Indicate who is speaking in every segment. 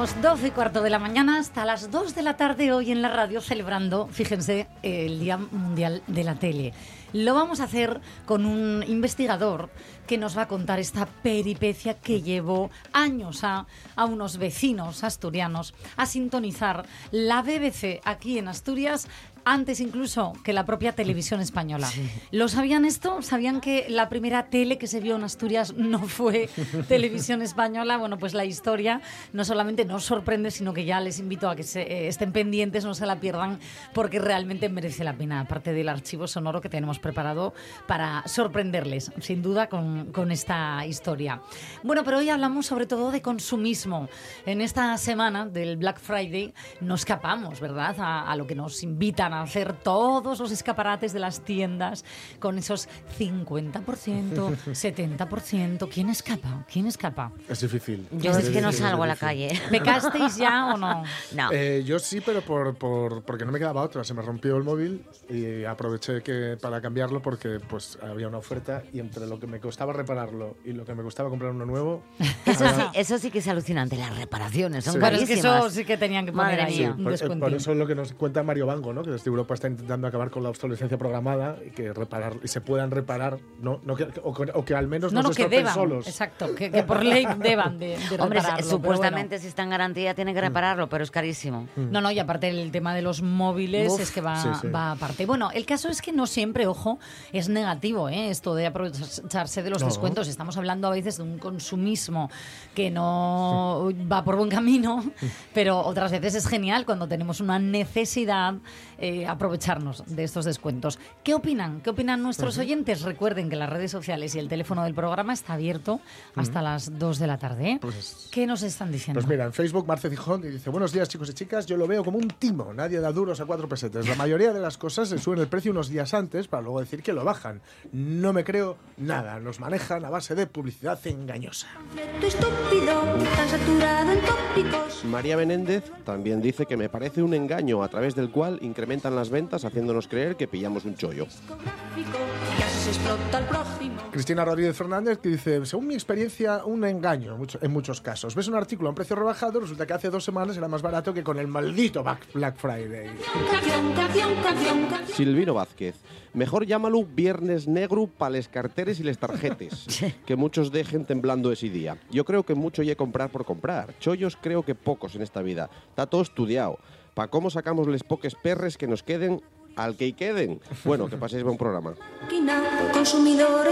Speaker 1: Aquí seguimos 12 y cuarto de la mañana hasta las 2 de la tarde hoy en la radio celebrando, fíjense, el Día Mundial de la Tele. Lo vamos a hacer con un investigador que nos va a contar esta peripecia que llevó años a, a unos vecinos asturianos a sintonizar la BBC aquí en Asturias antes incluso que la propia televisión española. ¿Lo sabían esto? ¿Sabían que la primera tele que se vio en Asturias no fue televisión española? Bueno, pues la historia no solamente nos sorprende, sino que ya les invito a que se, eh, estén pendientes, no se la pierdan, porque realmente merece la pena, aparte del archivo sonoro que tenemos preparado para sorprenderles, sin duda, con, con esta historia. Bueno, pero hoy hablamos sobre todo de consumismo. En esta semana del Black Friday no escapamos, ¿verdad?, a, a lo que nos invitan a hacer todos los escaparates de las tiendas con esos 50%, 70%. ¿Quién escapa? ¿Quién escapa?
Speaker 2: Es difícil.
Speaker 3: Yo es que no salgo a la calle.
Speaker 1: ¿Pecasteis ya o no?
Speaker 3: No.
Speaker 2: Eh, yo sí, pero por, por- porque no me quedaba otra. Se me rompió el móvil y aproveché que para cambiarlo porque pues había una oferta y entre lo que me costaba repararlo y lo que me costaba comprar uno nuevo.
Speaker 3: Eso sí, eso sí que es alucinante. Las reparaciones son
Speaker 2: Sí.
Speaker 1: Bueno, es que
Speaker 3: carísimas.
Speaker 1: eso sí que tenían que poner
Speaker 3: Madre
Speaker 1: ahí un
Speaker 2: por, eh, por eso es lo que nos cuenta Mario Bango, ¿no? que desde Europa está intentando acabar con la obsolescencia programada y que reparar y se puedan reparar, no, no que, o, que- o que al menos
Speaker 1: No,
Speaker 2: no,
Speaker 1: no,
Speaker 2: se
Speaker 1: que deban.
Speaker 2: solos.
Speaker 1: Exacto, que, que por ley deban de, de
Speaker 3: Hombre,
Speaker 1: repararlo,
Speaker 3: supuestamente si está en garantía tienen
Speaker 2: Mm.
Speaker 3: que repararlo, pero es carísimo.
Speaker 1: bueno. No, no, y aparte el tema de los móviles
Speaker 3: Uf.
Speaker 1: es que va,
Speaker 2: Sí, sí.
Speaker 1: va aparte. Bueno, el caso es que no siempre, ojo, es negativo ¿eh? esto de aprovecharse de los
Speaker 2: No.
Speaker 1: descuentos. Estamos hablando a veces de un consumismo que no va por buen camino, pero otras veces es genial cuando tenemos una necesidad eh, aprovecharnos de estos descuentos. ¿Qué opinan? ¿Qué opinan nuestros oyentes? Recuerden que las redes sociales y el teléfono del programa está abierto hasta las 2 de la tarde. ¿eh?
Speaker 2: Pues-
Speaker 1: ¿Qué nos están diciendo?
Speaker 2: Pues mira, en Facebook Marce Gijón dice, buenos días chicos y chicas, yo lo veo como un timo, nadie da duros a cuatro pesetas. La mayoría de las cosas se suben el precio unos días antes para luego decir que lo bajan. No me creo nada, nos manejan a base de publicidad engañosa.
Speaker 4: María Benéndez también dice que me parece un engaño a través del cual incrementan las ventas haciéndonos creer que pillamos un chollo.
Speaker 2: Cristina Rodríguez Fernández que dice, según mi experiencia, un engaño en muchos casos. Ves un artículo a un precio rebajado, resulta que hace dos semanas era más barato que con el maldito Black Friday.
Speaker 4: Silvino Vázquez, mejor llámalo Viernes Negro para les carteres y les tarjetes, que muchos dejen temblando ese día. Yo creo que mucho ya comprar por comprar. Chollos creo que pocos en esta vida. Está todo estudiado. ¿Pa cómo sacamos les poques perres que nos queden al que y queden? Bueno, que paséis buen programa.
Speaker 5: Consumidora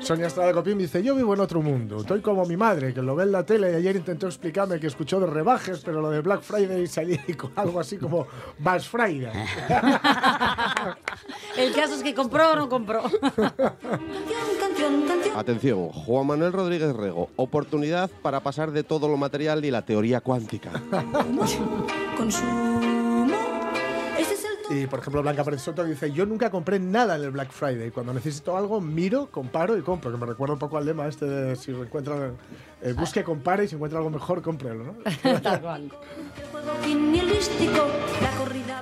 Speaker 2: Sonia Estrada Copín dice, yo vivo en otro mundo. Estoy como mi madre, que lo ve en la tele y ayer intentó explicarme que escuchó de rebajes, pero lo de Black Friday salí con algo así como Bass Friday.
Speaker 1: El caso es que compró o no compró.
Speaker 4: Atención, Juan Manuel Rodríguez Rego, oportunidad para pasar de todo lo material y la teoría cuántica.
Speaker 5: 当初。
Speaker 2: Y por ejemplo, Blanca Pérez Soto dice, yo nunca compré nada en el Black Friday. Cuando necesito algo, miro, comparo y compro. Que me recuerda un poco al lema este de si encuentra, eh, busque, compare y si encuentra algo mejor, cómprelo, ¿no?
Speaker 1: Tal cual.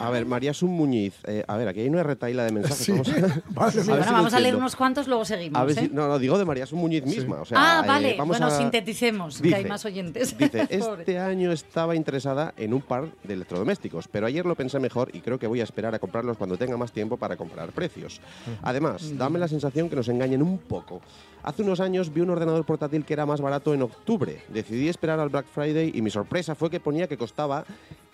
Speaker 4: A ver, María Sun Muñiz, eh, a ver, aquí hay una retaila de mensajes.
Speaker 2: Sí.
Speaker 4: Vamos a-
Speaker 2: Vale,
Speaker 4: A ver
Speaker 1: Bueno,
Speaker 4: si
Speaker 1: vamos a leer unos cuantos, luego seguimos.
Speaker 4: A ver si-
Speaker 1: ¿eh?
Speaker 4: no, no, digo de María Sun Muñiz misma. O sea,
Speaker 1: ah,
Speaker 4: eh,
Speaker 1: vale.
Speaker 4: vamos
Speaker 1: bueno,
Speaker 4: a-
Speaker 1: sinteticemos, que hay
Speaker 4: Dice-
Speaker 1: más oyentes.
Speaker 4: Dice, este año estaba interesada en un par de electrodomésticos, pero ayer lo pensé mejor y creo que voy a esperar a comprarlos cuando tenga más tiempo para comparar precios. Además, dame la sensación que nos engañen un poco. Hace unos años vi un ordenador portátil que era más barato en octubre. Decidí esperar al Black Friday y mi sorpresa fue que ponía que costaba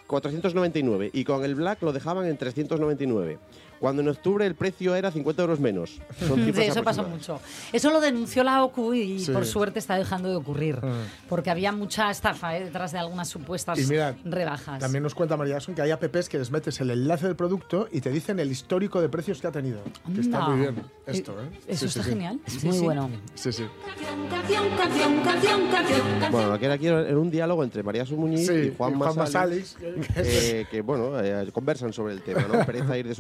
Speaker 4: 499 y con el Black lo dejaban en 399. Cuando en octubre el precio era 50 euros menos. Son
Speaker 1: Sí, eso pasa mucho. Eso lo denunció la OCU y
Speaker 2: Sí.
Speaker 1: por suerte está dejando de ocurrir.
Speaker 2: Ah.
Speaker 1: Porque había mucha estafa ¿eh? detrás de algunas supuestas
Speaker 2: Y mira,
Speaker 1: rebajas.
Speaker 2: También nos cuenta María Asun que hay apps que les metes el enlace del producto y te dicen el histórico de precios que ha tenido. Que está muy bien esto, ¿eh?
Speaker 1: Eso
Speaker 2: Sí,
Speaker 1: está genial.
Speaker 3: Es muy
Speaker 1: sí.
Speaker 3: bueno.
Speaker 2: Sí, sí.
Speaker 4: Bueno, lo que era aquí era un diálogo entre María Sun Muñiz
Speaker 2: Sí,
Speaker 4: y Juan
Speaker 2: Juan.
Speaker 4: Masalix,
Speaker 2: que
Speaker 4: eh, que bueno, eh, conversan sobre el tema, ¿no? Pereza ir de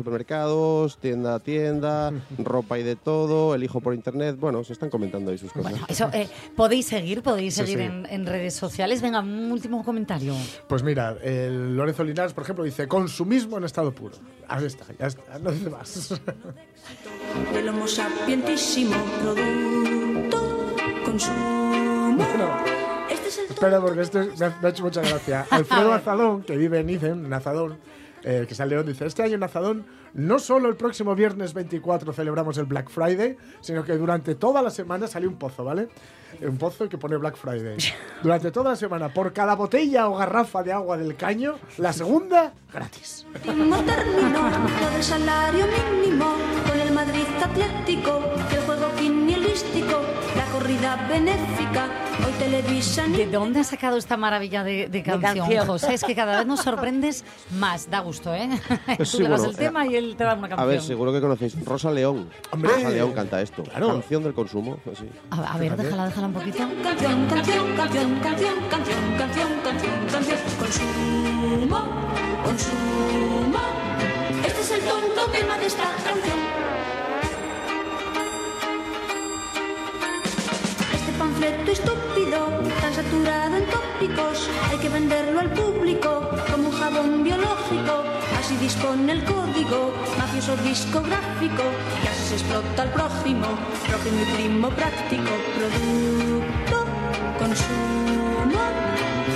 Speaker 4: supermercados, tienda a tienda, ropa y de todo, elijo por internet, bueno, se están comentando ahí sus cosas.
Speaker 1: Bueno, eso eh, podéis seguir, podéis
Speaker 2: Sí,
Speaker 1: seguir
Speaker 2: sí.
Speaker 1: En, en redes sociales. Venga, un último comentario.
Speaker 2: Pues mira, el Lorenzo Linares, por ejemplo, dice consumismo en estado puro. Ahí está, ya está, no dice más.
Speaker 5: del homo sapientísimo producto consumo.
Speaker 2: Bueno,
Speaker 5: Este es el
Speaker 2: espera, porque esto es- me ha, me ha hecho mucha gracia. Alfredo Azadón, que vive en Icen, en Azadón, eh, que es el León, dice, este año en Azadón no solo el próximo viernes 24 celebramos el Black Friday, sino que durante toda la semana sale un pozo, ¿vale? Un pozo que pone Black Friday. Durante toda la semana, por cada botella o garrafa de agua del caño, la segunda, gratis.
Speaker 5: último término todo el salario mínimo con el Madrid Atlético el juego quinielístico corrida benéfica. Hoy televisan.
Speaker 1: ¿De dónde has sacado esta maravilla de, de, canción, de,
Speaker 3: canción,
Speaker 1: José? Es que cada vez nos sorprendes más. Da gusto, ¿eh?
Speaker 4: Pues
Speaker 1: Tú
Speaker 4: seguro,
Speaker 1: le das el tema y él te da una canción.
Speaker 4: A ver, seguro que conocéis. Rosa León.
Speaker 2: ¡Hombre!
Speaker 4: Rosa León canta esto.
Speaker 2: Claro.
Speaker 4: Canción del consumo. Pues sí.
Speaker 1: A, a, ver, déjala, déjala un poquito.
Speaker 5: Canción, canción, canción, canción, canción, canción, canción, canción. Consumo, consumo. Este es el tonto tema de esta canción. Este panfleto estúpido, tan saturado en tópicos, hay que venderlo al público como un jabón biológico. Así dispone el código, mafioso discográfico, y así se explota al prójimo, prójimo y primo práctico. Producto, consumo.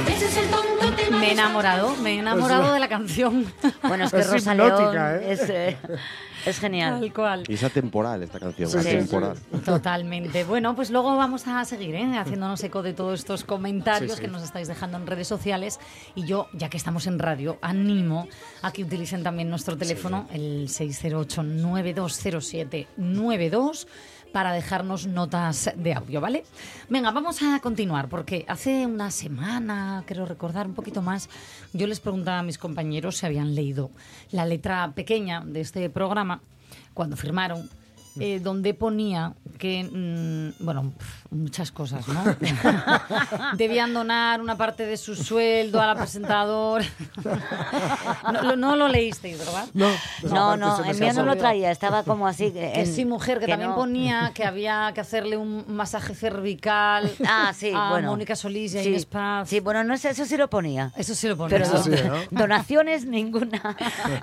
Speaker 5: Ese es el tonto tema.
Speaker 1: Me he enamorado, me he enamorado de la canción.
Speaker 3: Bueno, es que
Speaker 2: Es
Speaker 3: Rosa León
Speaker 2: ¿eh?
Speaker 3: es, eh, es genial.
Speaker 1: Tal cual.
Speaker 4: Y es atemporal esta canción.
Speaker 2: Sí, sí,
Speaker 4: atemporal.
Speaker 1: Totalmente. Bueno, pues luego vamos a seguir ¿eh? haciéndonos eco de todos estos comentarios
Speaker 2: Sí, sí.
Speaker 1: que nos estáis dejando en redes sociales. Y yo, ya que estamos en radio, animo a que utilicen también nuestro teléfono, el 608-9207-92, para dejarnos notas de audio, ¿vale? Venga, vamos a continuar, porque hace una semana, creo recordar un poquito más, yo les preguntaba a mis compañeros si habían leído la letra pequeña de este programa cuando firmaron eh, donde ponía que, mm, bueno, muchas cosas, ¿no? Debían donar una parte de su sueldo a la presentadora. no, lo- no lo leísteis, ¿verdad?
Speaker 2: No,
Speaker 3: No, no, el mío no lo traía, estaba como así.
Speaker 1: Que
Speaker 3: en-
Speaker 1: sí, mujer, que, también
Speaker 3: no.
Speaker 1: ponía que había que hacerle un masaje cervical
Speaker 3: Ah, sí,
Speaker 1: a
Speaker 3: bueno.
Speaker 1: Mónica Solís y a
Speaker 3: sí,
Speaker 1: Inés Paz.
Speaker 3: Sí, bueno, no sé, eso sí lo ponía.
Speaker 1: Eso sí lo ponía.
Speaker 3: Pero
Speaker 2: Eso sí, ¿no?
Speaker 3: donaciones ninguna.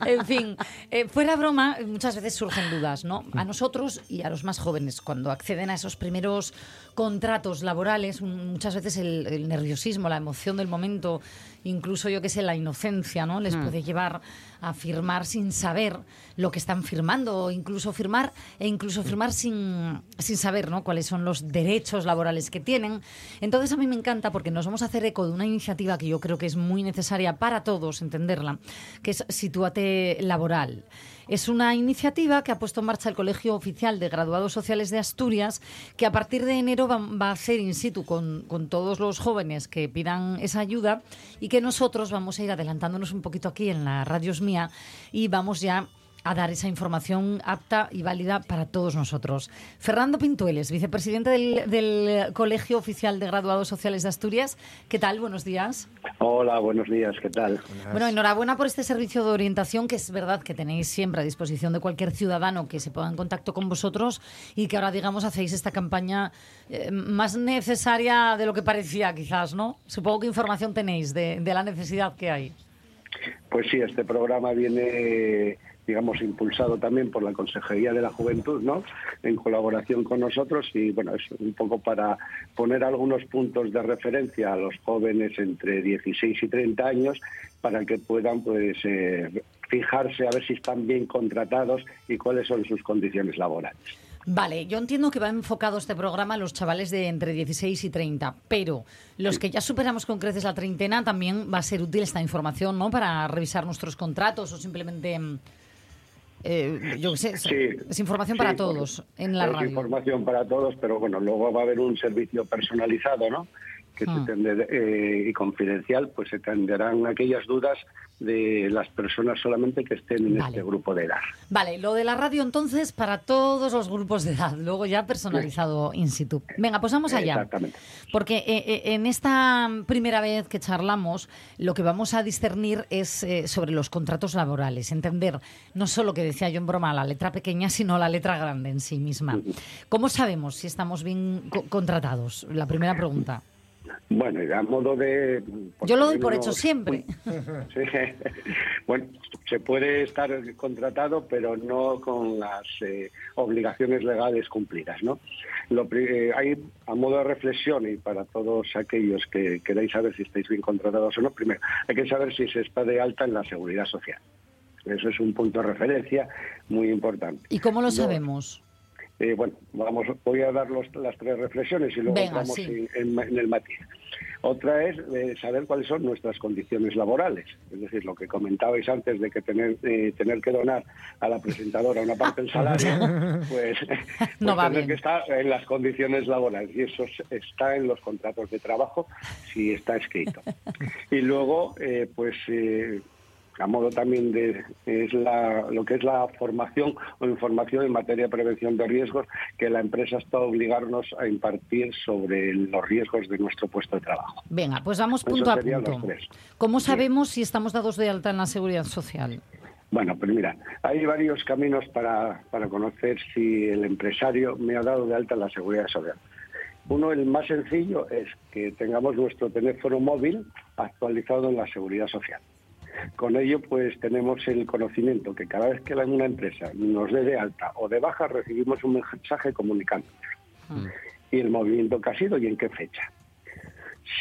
Speaker 1: En fin, eh, fuera broma, muchas veces surgen dudas, ¿no? A nosotros y a los más jóvenes, cuando acceden a esos primeros contratos laborales, muchas veces el, el nerviosismo, la emoción del momento, incluso yo que sé, la inocencia, ¿no? Les puede llevar a firmar sin saber lo que están firmando, o incluso firmar, e incluso firmar sin, sin saber, ¿no? Cuáles son los derechos laborales que tienen. Entonces a mí me encanta porque nos vamos a hacer eco de una iniciativa que yo creo que es muy necesaria para todos entenderla, que es Situate Laboral. Es una iniciativa que ha puesto en marcha el Colegio Oficial de Graduados Sociales de Asturias, que a partir de enero va, a hacer in situ con, con todos los jóvenes que pidan esa ayuda y que nosotros vamos a ir adelantándonos un poquito aquí en la Radios Mía y vamos ya a dar esa información apta y válida para todos nosotros. Fernando Pintueles, vicepresidente del, del Colegio Oficial de Graduados Sociales de Asturias. ¿Qué tal? Buenos días.
Speaker 6: Hola, buenos días, ¿qué tal?
Speaker 1: Bueno, enhorabuena por este servicio de orientación que es verdad que tenéis siempre a disposición de cualquier ciudadano que se ponga en contacto con vosotros y que ahora, digamos, hacéis esta campaña eh, más necesaria de lo que parecía, quizás, ¿no? Supongo que información tenéis de, de la necesidad que hay.
Speaker 6: Pues sí, este programa viene, digamos, impulsado también por la Consejería de la Juventud, ¿no? En colaboración con nosotros y, bueno, es un poco para poner algunos puntos de referencia a los jóvenes entre 16 y 30 años para que puedan, pues, eh, fijarse a ver si están bien contratados y cuáles son sus condiciones laborales.
Speaker 1: Vale, yo entiendo que va enfocado este programa a los chavales de entre 16 y 30, pero los que ya superamos con creces la treintena también va a ser útil esta información, ¿no? Para revisar nuestros contratos o simplemente, mm, eh, yo qué sé, es,
Speaker 6: Sí.
Speaker 1: es información
Speaker 6: Sí,
Speaker 1: para todos en la
Speaker 6: es
Speaker 1: radio.
Speaker 6: información para todos, pero bueno, luego va a haber un servicio personalizado, ¿no? Que se
Speaker 1: Hmm.
Speaker 6: tender- eh, y confidencial, pues se atenderán aquellas dudas de las personas solamente que estén en
Speaker 1: Vale.
Speaker 6: este grupo de edad.
Speaker 1: Vale, lo de la radio entonces para todos los grupos de edad, luego ya personalizado in situ. Venga, pues vamos allá.
Speaker 6: Exactamente.
Speaker 1: Porque eh, eh, en esta primera vez que charlamos, lo que vamos a discernir es eh, sobre los contratos laborales, entender no solo que decía yo en broma la letra pequeña, sino la letra grande en sí misma. ¿Cómo sabemos si estamos bien co- contratados? La primera pregunta.
Speaker 6: Bueno, y a modo de...
Speaker 1: Yo lo doy por
Speaker 6: unos-
Speaker 1: hecho siempre.
Speaker 6: Sí. Bueno, se puede estar contratado, pero no con las eh, obligaciones legales cumplidas, ¿no? Lo, eh, hay, a modo de reflexión y para todos aquellos que queráis saber si estáis bien contratados o no, primero, hay que saber si se está de alta en la seguridad social. Eso es un punto de referencia muy importante.
Speaker 1: ¿Y cómo lo
Speaker 6: No,
Speaker 1: sabemos?
Speaker 6: Eh, bueno, vamos, voy a dar los- las tres reflexiones y luego
Speaker 1: Venga,
Speaker 6: entramos
Speaker 1: sí.
Speaker 6: en, el matiz. Otra es eh, saber cuáles son nuestras condiciones laborales, es decir, lo que comentabais antes de que tener eh, tener que donar a la presentadora una parte del salario, pues, pues
Speaker 1: No va
Speaker 6: tener
Speaker 1: bien.
Speaker 6: que estar en las condiciones laborales y eso es- está en los contratos de trabajo si está escrito. Y luego, eh, pues eh, a modo también de es la, lo que es la formación o información en materia de prevención de riesgos que la empresa está obligarnos a impartir sobre los riesgos de nuestro puesto de trabajo.
Speaker 1: Venga, pues vamos punto a punto. ¿Cómo
Speaker 6: Sí.
Speaker 1: sabemos si estamos dados de alta en la seguridad social?
Speaker 6: Bueno, pues mira, hay varios caminos para, para conocer si el empresario me ha dado de alta en la seguridad social. Uno, el más sencillo, es que tengamos nuestro teléfono móvil actualizado en la seguridad social. Con ello, pues tenemos el conocimiento que cada vez que una empresa nos dé de alta o de baja, recibimos un mensaje comunicándonos. Y el movimiento que ha sido y en qué fecha.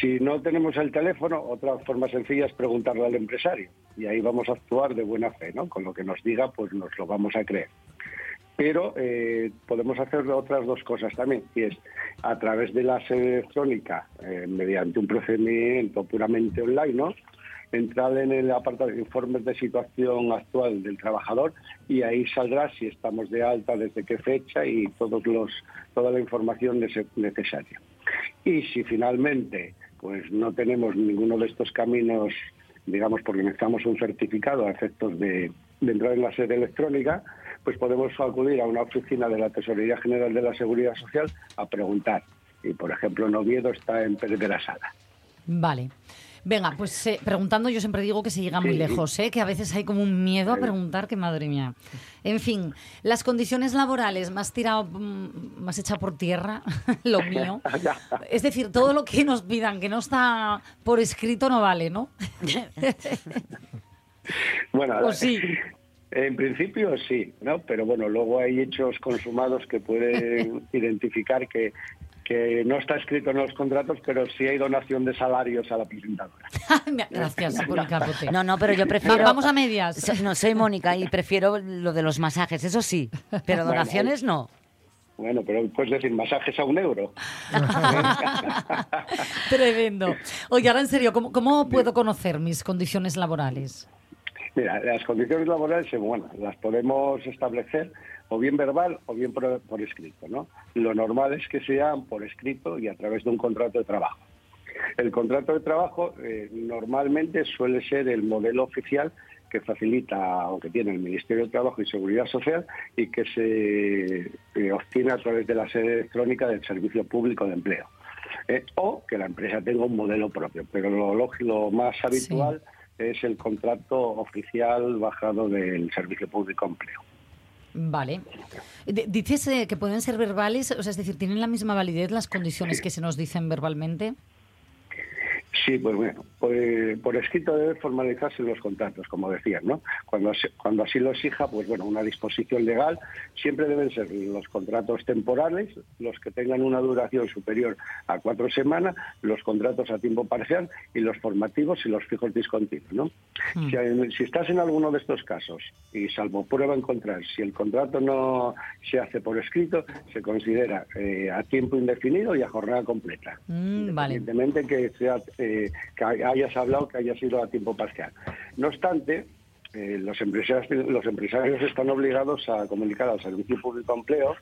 Speaker 6: Si no tenemos el teléfono, otra forma sencilla es preguntarle al empresario. Y ahí vamos a actuar de buena fe, ¿no? Con lo que nos diga, pues nos lo vamos a creer. Pero eh, podemos hacer otras dos cosas también, y es a través de la sede electrónica, eh, mediante un procedimiento puramente online, ¿no? Entrar en el apartado de informes de situación actual del trabajador y ahí saldrá si estamos de alta, desde qué fecha y todos los, toda la información nece- necesaria. Y si finalmente pues no tenemos ninguno de estos caminos, digamos, porque necesitamos un certificado a efectos de, de entrar en la sede electrónica, pues podemos acudir a una oficina de la Tesorería General de la Seguridad Social a preguntar. Y, por ejemplo, en Oviedo está en Pérez de la Sala.
Speaker 1: Vale. Venga, pues eh, preguntando yo siempre digo que se llega muy lejos, ¿eh? que a veces hay como un miedo a preguntar, que madre mía. En fin, las condiciones laborales, más tirado, mm, más hecha por tierra, lo mío. Es decir, todo lo que nos pidan que no está por escrito no vale, ¿no?
Speaker 6: Bueno,
Speaker 1: ¿O sí?
Speaker 6: En principio sí, ¿no? Pero bueno, luego hay hechos consumados que pueden identificar que, que no está escrito en los contratos, pero sí hay donación de salarios a la presentadora.
Speaker 1: Gracias carbote.
Speaker 3: No, no, pero yo prefiero...
Speaker 1: Va- vamos a medias.
Speaker 3: So- No, soy Mónica y prefiero lo de los masajes, eso sí. Pero
Speaker 6: Bueno,
Speaker 3: donaciones no.
Speaker 6: Bueno, pero puedes decir masajes a un euro.
Speaker 1: Tremendo. Oye, ahora en serio, ¿cómo, cómo puedo conocer mis condiciones laborales?
Speaker 6: Mira, las condiciones laborales, bueno, las podemos establecer o bien verbal o bien por, por escrito, ¿no? Lo normal es que sean por escrito y a través de un contrato de trabajo. El contrato de trabajo eh, normalmente suele ser el modelo oficial que facilita o que tiene el Ministerio de Trabajo y Seguridad Social y que se eh, obtiene a través de la sede electrónica del Servicio Público de Empleo. Eh, o que la empresa tenga un modelo propio, pero lo, lógico- lo más habitual es el contrato oficial bajado del Servicio Público de Empleo.
Speaker 1: Vale. Dices eh, que pueden ser verbales, o sea, es decir, ¿tienen la misma validez las condiciones que se nos dicen verbalmente?
Speaker 6: Sí, pues bueno, por, por escrito debe formalizarse los contratos, como decías, ¿no? Cuando, cuando así lo exija, pues bueno, una disposición legal, siempre deben ser los contratos temporales, los que tengan una duración superior a cuatro semanas, los contratos a tiempo parcial y los formativos y los fijos discontinuos, ¿no? Si, hay- si estás en alguno de estos casos y salvo prueba encontrar, si el contrato no se hace por escrito, se considera eh, a tiempo indefinido y a jornada completa.
Speaker 1: Mm, vale.
Speaker 6: Independientemente que sea eh, que hayas hablado que haya sido a tiempo parcial. No obstante, eh, los empresarios los empresarios están obligados a comunicar al Servicio Público de Empleo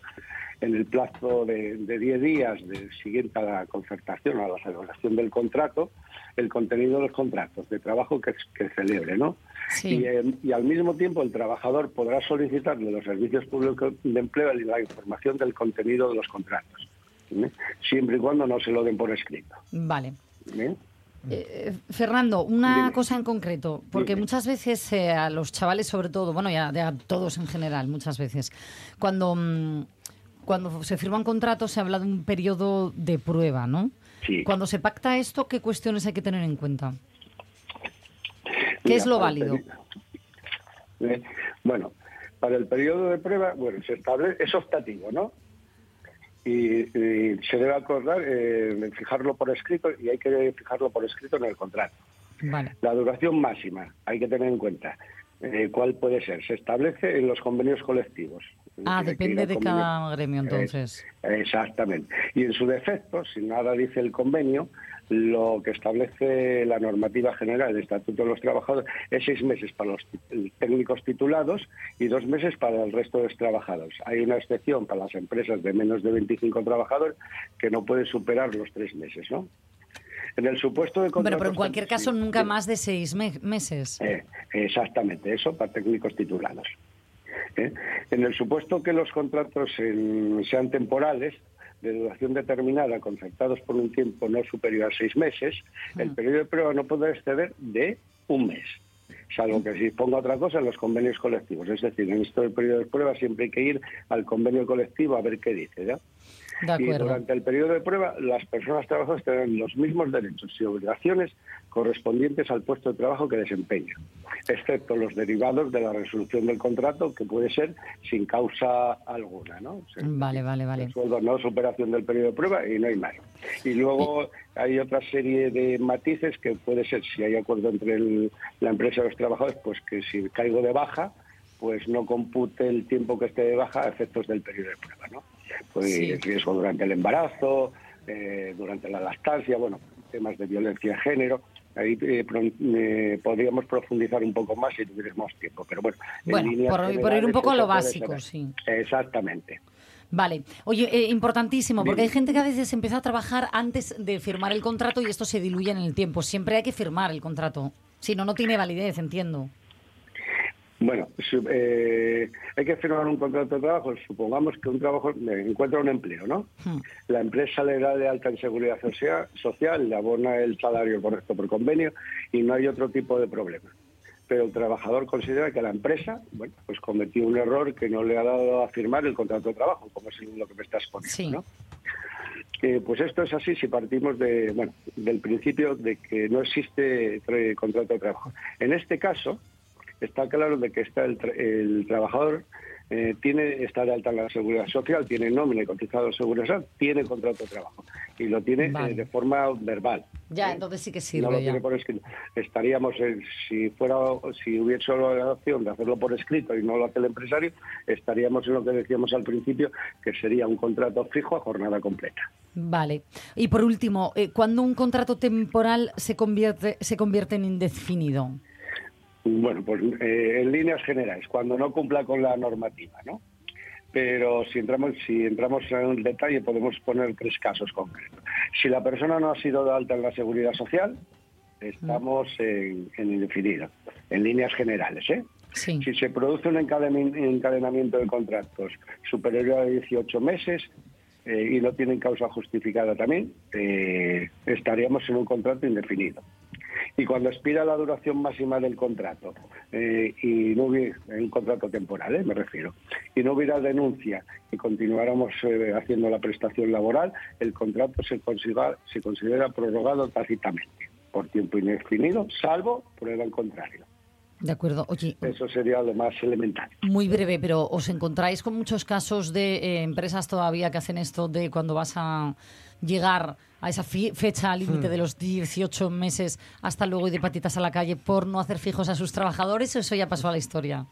Speaker 6: en el plazo de, de 10 días del siguiente a la concertación, a la celebración del contrato, el contenido de los contratos de trabajo que, que celebre, ¿no?
Speaker 1: Sí.
Speaker 6: Y, eh, y al mismo tiempo el trabajador podrá solicitar de los servicios públicos de empleo la información del contenido de los contratos, ¿eh? siempre y cuando no se lo den por escrito.
Speaker 1: Vale.
Speaker 6: ¿eh?
Speaker 1: Eh, Fernando, una
Speaker 6: Dime.
Speaker 1: cosa en concreto, porque
Speaker 6: Dime.
Speaker 1: muchas veces eh, a los chavales, sobre todo, bueno, ya a todos en general, muchas veces, cuando, mm, cuando se firma un contrato se habla de un periodo de prueba, ¿no?
Speaker 6: Sí.
Speaker 1: Cuando se pacta esto, ¿qué cuestiones hay que tener en cuenta? ¿Qué
Speaker 6: Mira,
Speaker 1: es lo válido?
Speaker 6: Eh, Bueno, para el periodo de prueba, bueno, se establece, es optativo, ¿no? Y, y se debe acordar eh, fijarlo por escrito y hay que fijarlo por escrito en el contrato.
Speaker 1: Vale.
Speaker 6: La duración máxima, hay que tener en cuenta eh, cuál puede ser. Se establece en los convenios colectivos.
Speaker 1: Ah, depende de cada gremio, entonces.
Speaker 6: Eh, exactamente. Y en su defecto, si nada dice el convenio, lo que establece la normativa general del Estatuto de los Trabajadores es seis meses para los técnicos titulados y dos meses para el resto de los trabajadores. Hay una excepción para las empresas de menos de 25 trabajadores que no puede superar los tres meses, ¿no? En el supuesto de
Speaker 1: Bueno, pero en cualquier caso, nunca más de seis me- meses.
Speaker 6: Eh, exactamente, eso para técnicos titulados. ¿Eh? En el supuesto que los contratos en- sean temporales, de duración determinada, concertados por un tiempo no superior a seis meses, el periodo de prueba no podrá exceder de un mes. Salvo que si ponga otra cosa en los convenios colectivos. Es decir, en esto del periodo de prueba siempre hay que ir al convenio colectivo a ver qué dice. ¿ya?
Speaker 1: De
Speaker 6: Y durante el periodo de prueba, las personas trabajadoras tendrán los mismos derechos y obligaciones correspondientes al puesto de trabajo que desempeñan, excepto los derivados de la resolución del contrato, que puede ser sin causa alguna. ¿no? O sea,
Speaker 1: Vale, vale, vale.
Speaker 6: el sueldo no superación del periodo de prueba y no hay más. Y luego hay otra serie de matices que puede ser, si hay acuerdo entre el- la empresa y los trabajadores, pues que si caigo de baja, pues no compute el tiempo que esté de baja a efectos del periodo de prueba, ¿no? Pues
Speaker 1: Sí.
Speaker 6: riesgo durante el embarazo, eh, durante la lactancia, bueno, temas de violencia de género. Ahí eh, pro- eh, podríamos profundizar un poco más si tuviéramos tiempo, pero bueno. en
Speaker 1: Bueno, por, por ir un poco a lo básico, sí.
Speaker 6: Exactamente.
Speaker 1: Vale. Oye, eh, importantísimo, porque hay gente que a veces empieza a trabajar antes de firmar el contrato y esto se diluye en el tiempo. Siempre hay que firmar el contrato. Si no, no tiene validez, entiendo.
Speaker 6: Bueno, eh, hay que firmar un contrato de trabajo. Supongamos que un trabajo encuentra un empleo, ¿no?
Speaker 1: Hmm.
Speaker 6: La empresa le da de alta en seguridad social, social, le abona el salario correcto por convenio y no hay otro tipo de problema. Pero el trabajador considera que la empresa, bueno, pues cometió un error que no le ha dado a firmar el contrato de trabajo, como es lo que me estás poniendo,
Speaker 1: Sí.
Speaker 6: ¿no? Eh, pues esto es así si partimos de, bueno, del principio de que no existe tra- contrato de trabajo. En este caso, está claro de que está el, tra- el trabajador eh, tiene está de alta en la seguridad social, tiene nómina y cotizado de seguridad social, tiene contrato de trabajo y lo tiene
Speaker 1: Vale.
Speaker 6: eh, de forma verbal.
Speaker 1: Ya,
Speaker 6: ¿eh?
Speaker 1: entonces sí que
Speaker 6: no lo
Speaker 1: sirve.
Speaker 6: tiene
Speaker 1: ya.
Speaker 6: por escrito. Estaríamos, si fuera, si hubiese solo la opción de hacerlo por escrito y no lo hace el empresario, estaríamos en lo que decíamos al principio, que sería un contrato fijo a jornada completa.
Speaker 1: Vale. Y por último, ¿cuándo un contrato temporal se convierte, se convierte en indefinido?
Speaker 6: Bueno, pues eh, en líneas generales, cuando no cumpla con la normativa, ¿no? Pero si entramos, si entramos en un detalle, podemos poner tres casos concretos. Si la persona no ha sido de alta en la seguridad social, estamos en, en indefinido, en líneas generales, ¿eh?
Speaker 1: Sí.
Speaker 6: Si se produce un encadenamiento de contratos superior a 18 meses eh, y no tienen causa justificada también, eh, estaríamos en un contrato indefinido. Y cuando expira la duración máxima del contrato, eh, y no hubiera, un contrato temporal, eh, me refiero, y no hubiera denuncia y continuáramos eh, haciendo la prestación laboral, el contrato se considera, se considera prorrogado tácitamente por tiempo indefinido, salvo prueba en contrario.
Speaker 1: De acuerdo. Oye,
Speaker 6: Eso sería lo más elemental.
Speaker 1: muy breve, pero ¿os encontráis con muchos casos de eh, empresas todavía que hacen esto de cuando vas a llegar a esa fecha límite de los 18 meses hasta luego y de patitas a la calle por no hacer fijos a sus trabajadores? ¿O eso ya pasó a la historia?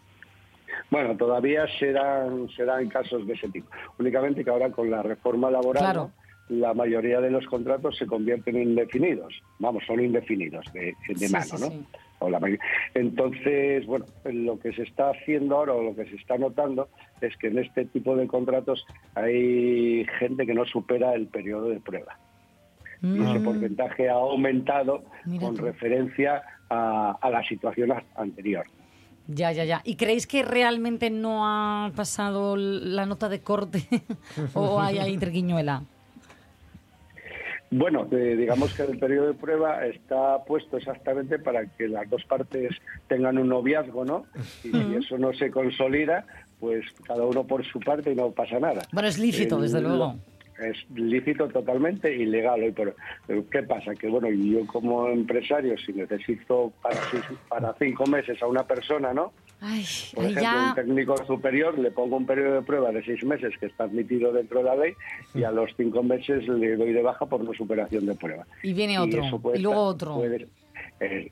Speaker 6: Bueno, todavía serán, serán casos de ese tipo. Únicamente que ahora con la reforma laboral, la mayoría de los contratos se convierten en indefinidos. Vamos, son indefinidos de, de
Speaker 1: Sí,
Speaker 6: mano,
Speaker 1: sí,
Speaker 6: ¿no?
Speaker 1: sí.
Speaker 6: O la may- Entonces, bueno, lo que se está haciendo ahora o lo que se está notando es que en este tipo de contratos hay gente que no supera el periodo de prueba. Y ese
Speaker 1: Mm.
Speaker 6: porcentaje ha aumentado
Speaker 1: Mira
Speaker 6: con
Speaker 1: tú.
Speaker 6: referencia a, a la situación anterior.
Speaker 1: Ya, ya, ya. ¿Y creéis que realmente no ha pasado la nota de corte o hay ahí triquiñuela?
Speaker 6: Bueno, eh, digamos que el periodo de prueba está puesto exactamente para que las dos partes tengan un noviazgo, ¿no? Y si eso no se consolida, pues cada uno por su parte y no pasa nada.
Speaker 1: Bueno, es lícito, desde luego.
Speaker 6: Es lícito totalmente ilegal hoy por pero ¿Qué pasa? Que bueno, yo como empresario, si necesito para, para cinco meses a una persona, ¿no?
Speaker 1: Ay,
Speaker 6: Por ejemplo,
Speaker 1: ya...
Speaker 6: un técnico superior le pongo un periodo de prueba de seis meses que está admitido dentro de la ley y a los cinco meses le doy de baja por no superación de prueba.
Speaker 1: Y viene otro, y luego
Speaker 6: estar-
Speaker 1: otro.
Speaker 6: puede- eh,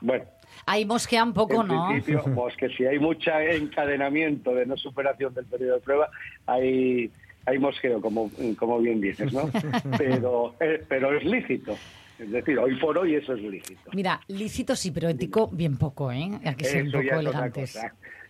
Speaker 6: bueno,
Speaker 1: Ahí mosquea un poco,
Speaker 6: en
Speaker 1: ¿no?
Speaker 6: principio, pues que si hay mucho encadenamiento de no superación del periodo de prueba, hay, hay mosqueo, como, como bien dices, ¿no? Pero, eh, pero es lícito. Es decir, hoy por hoy eso es lícito.
Speaker 1: Mira, lícito sí, pero ético bien poco, ¿eh? Hay que ser un
Speaker 6: Eso
Speaker 1: poco elegantes.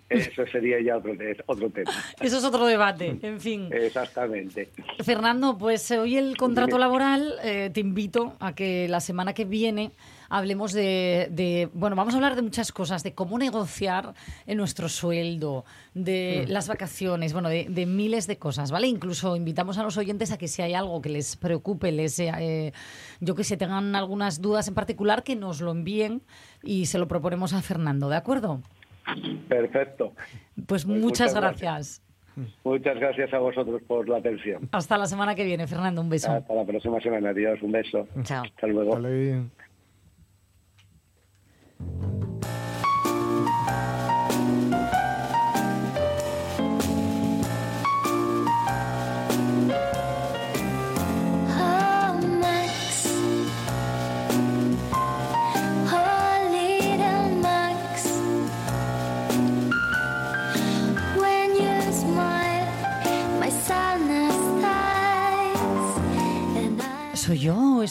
Speaker 6: Eso sería ya otro, otro tema.
Speaker 1: Eso es otro debate, en fin.
Speaker 6: Exactamente.
Speaker 1: Fernando, pues eh, hoy el contrato laboral, eh, te invito a que la semana que viene hablemos de, de- bueno, vamos a hablar de muchas cosas, de cómo negociar en nuestro sueldo, de las vacaciones, bueno, de, de miles de cosas, ¿vale? Incluso invitamos a los oyentes a que si hay algo que les preocupe, les, eh, yo que sé, tengan algunas dudas en particular, que nos lo envíen y se lo proponemos a Fernando, ¿de acuerdo?
Speaker 6: Perfecto.
Speaker 1: Pues,
Speaker 6: Pues
Speaker 1: muchas
Speaker 6: muchas
Speaker 1: gracias.
Speaker 6: Muchas gracias a vosotros por la atención.
Speaker 1: Hasta la semana que viene, Fernando, un beso.
Speaker 6: Hasta la próxima semana. Adiós. Un beso.
Speaker 3: Chao.
Speaker 6: Hasta luego.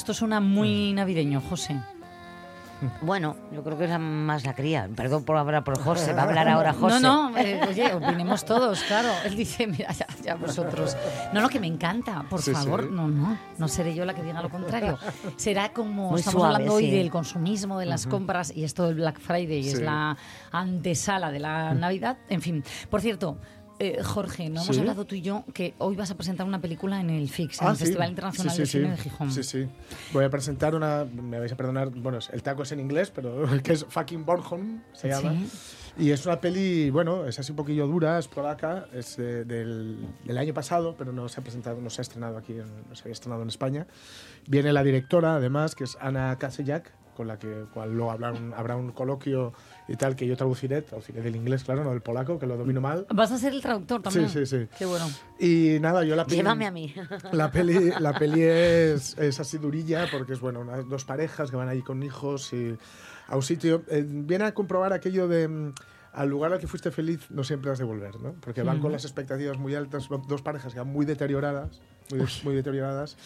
Speaker 1: Esto suena muy navideño, José.
Speaker 3: Bueno, yo creo que es más la cría. Perdón por hablar por José, va a hablar ahora José.
Speaker 1: No, no, eh, oye, opinemos todos, claro. Él dice, mira, ya, ya vosotros. No, no, que me encanta, por
Speaker 2: Sí,
Speaker 1: favor.
Speaker 2: sí.
Speaker 1: No, no, no seré yo la que diga lo contrario. Será como
Speaker 3: Muy
Speaker 1: estamos
Speaker 3: suave,
Speaker 1: hablando hoy
Speaker 3: sí.
Speaker 1: del consumismo, de las compras, y esto del Black Friday es la antesala de la Navidad. En fin, por cierto. Eh, Jorge, no hemos
Speaker 2: Sí.
Speaker 1: hablado tú y yo que hoy vas a presentar una película en el FIX, en
Speaker 2: Ah,
Speaker 1: el
Speaker 2: sí.
Speaker 1: Festival Internacional
Speaker 2: Sí,
Speaker 1: de Cine de Gijón.
Speaker 2: Sí, sí. Voy a presentar una, me vais a perdonar, bueno, el taco es en inglés, pero que es Fucking Bornholm, se llama. Y es una peli, bueno, es así un poquillo dura, es polaca, es del, del año pasado, pero no se ha presentado, no se ha estrenado aquí, no se había estrenado en España. Viene la directora, además, que es Ana Kasejak, con la que cual luego habrá un, habrá un coloquio y tal que yo traduciré, traduciré del inglés, claro, no del polaco, que lo domino mal.
Speaker 1: ¿Vas a ser el traductor también?
Speaker 2: Sí, sí, sí.
Speaker 1: Qué bueno.
Speaker 2: Y nada, yo la peli...
Speaker 3: Llévame a mí.
Speaker 2: La peli, la peli es, es así durilla porque es bueno, una- dos parejas que van ahí con hijos y a un sitio. eh, viene a comprobar aquello de mm, al lugar al que fuiste feliz no siempre has de volver, ¿no? Porque van con las expectativas muy altas, dos parejas que van muy deterioradas, muy, de- muy deterioradas.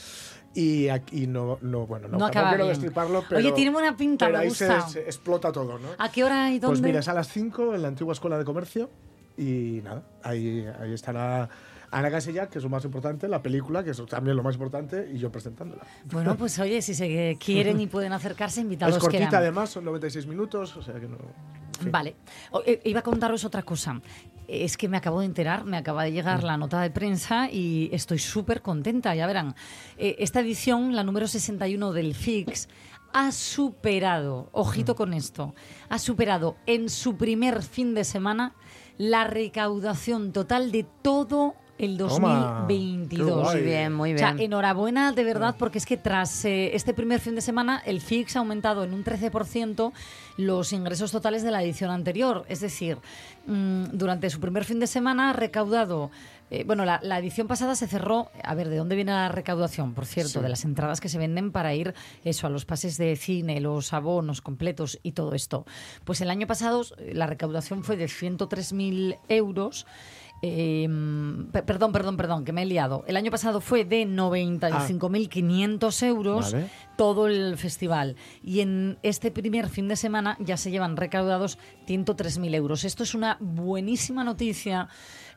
Speaker 2: Y aquí no, no bueno, no,
Speaker 1: No acaba
Speaker 2: quiero
Speaker 1: bien.
Speaker 2: destriparlo, pero.
Speaker 1: Oye, tiene buena pinta,
Speaker 2: pero
Speaker 1: me
Speaker 2: ahí
Speaker 1: gusta.
Speaker 2: Se, se explota todo, ¿no?
Speaker 1: ¿A qué hora y dónde?
Speaker 2: Pues mira, es a las 5 en la antigua escuela de comercio y nada, ahí, ahí estará Ana Casella, que es lo más importante, la película, que es también lo más importante, y yo presentándola.
Speaker 1: Bueno, pues oye, si se quieren y pueden acercarse, invitados
Speaker 2: es cortita
Speaker 1: quedan.
Speaker 2: además, son 96 minutos, o sea que no... fin.
Speaker 1: Vale. O- eh, iba a contaros otra cosa. Es que me acabo de enterar, me acaba de llegar la nota de prensa y estoy súper contenta, ya verán. Eh, esta edición, la número 61 del FIX, ha superado, ojito con esto, ha superado en su primer fin de semana la recaudación total de todo el
Speaker 2: Toma,
Speaker 1: 2022.
Speaker 2: qué guay.
Speaker 3: Muy bien, muy
Speaker 1: O sea,
Speaker 3: bien.
Speaker 1: enhorabuena de verdad, porque es que tras eh, este primer fin de semana, el FIX ha aumentado en un 13% los ingresos totales de la edición anterior. Es decir, mm, durante su primer fin de semana ha recaudado. eh, bueno, la, la edición pasada se cerró. A ver, ¿de dónde viene la recaudación? Por cierto, de las entradas que se venden para ir eso a los pases de cine, los abonos completos y todo esto. Pues el año pasado eh, la recaudación fue de 103.000 euros eh, pe- perdón, perdón, perdón, que me he liado. El año pasado fue de 95.500 euros
Speaker 2: Vale.
Speaker 1: todo el festival. Y en este primer fin de semana ya se llevan recaudados 103.000 euros. Esto es una buenísima noticia.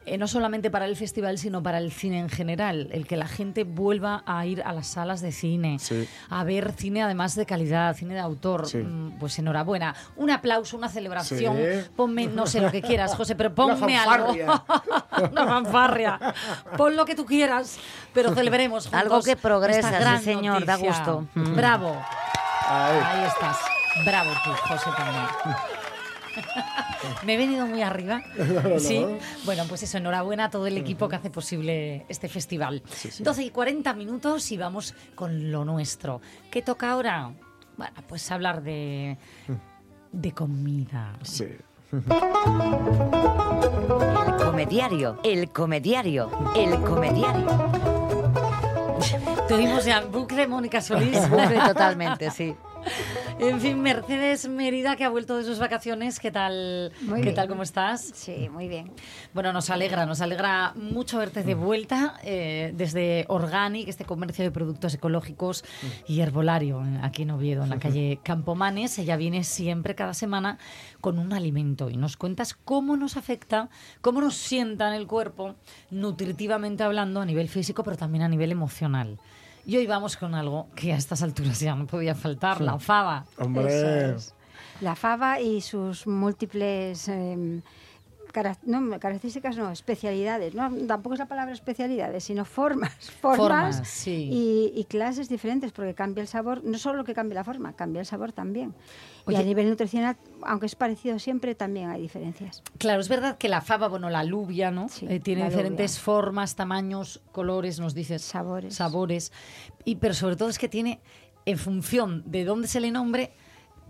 Speaker 1: Eh, no solamente para el festival, sino para el cine en general. El que la gente vuelva a ir a las salas de cine,
Speaker 2: Sí.
Speaker 1: a ver cine además de calidad, cine de autor.
Speaker 2: Sí.
Speaker 1: Mm, Pues enhorabuena. Un aplauso, una celebración.
Speaker 2: Sí.
Speaker 1: Ponme, no sé lo que quieras, José, pero
Speaker 2: Una
Speaker 1: ponme algo. una fanfarria. Pon lo que tú quieras, pero celebremos juntos
Speaker 3: Algo que progresa,
Speaker 1: esta gran
Speaker 3: sí, señor, da gusto. Mm.
Speaker 1: Bravo.
Speaker 2: Ahí.
Speaker 1: Ahí estás. Bravo tú, José también. Me he venido muy arriba. Sí. Bueno, pues eso, enhorabuena a todo el equipo que hace posible este festival. 12 y 40 minutos y vamos con lo nuestro. ¿Qué toca ahora? Bueno, pues hablar de, de comida.
Speaker 2: Sí.
Speaker 3: El comediario, el comediario, el comediario.
Speaker 1: Te oímos ya en bucle, Mónica Solís.
Speaker 3: Bucle totalmente, sí.
Speaker 1: En fin, Mercedes Mérida, que ha vuelto de sus vacaciones. ¿Qué tal?
Speaker 7: Muy
Speaker 1: ¿Qué
Speaker 7: bien.
Speaker 1: tal? ¿Cómo estás?
Speaker 7: Sí, muy bien.
Speaker 1: Bueno, nos alegra, nos alegra mucho verte de vuelta eh, desde Organic, este comercio de productos ecológicos y herbolario eh, aquí en Oviedo, en la calle Campomanes. Ella viene siempre, cada semana, con un alimento y nos cuentas cómo nos afecta, cómo nos sienta en el cuerpo, nutritivamente hablando, a nivel físico, pero también a nivel emocional. Y hoy vamos con algo que a estas alturas ya no podía faltar, la fava.
Speaker 2: Hombre.
Speaker 7: Es. La fava y sus múltiples em, cara- no, características, no, especialidades. No, tampoco es la palabra especialidades, sino formas. Formas,
Speaker 1: Formas, sí.
Speaker 7: y, y clases diferentes, porque cambia el sabor. No solo que cambia la forma, cambia el sabor también. y a nivel nutricional, aunque es parecido siempre, también hay diferencias.
Speaker 1: Claro, es verdad que la fava, bueno, la alubia, ¿no?
Speaker 7: Sí,
Speaker 1: Eh, tiene diferentes
Speaker 7: alubia.
Speaker 1: formas, tamaños, colores, nos dices.
Speaker 7: Sabores.
Speaker 1: Sabores. Y, pero sobre todo es que tiene, en función de dónde se le nombre,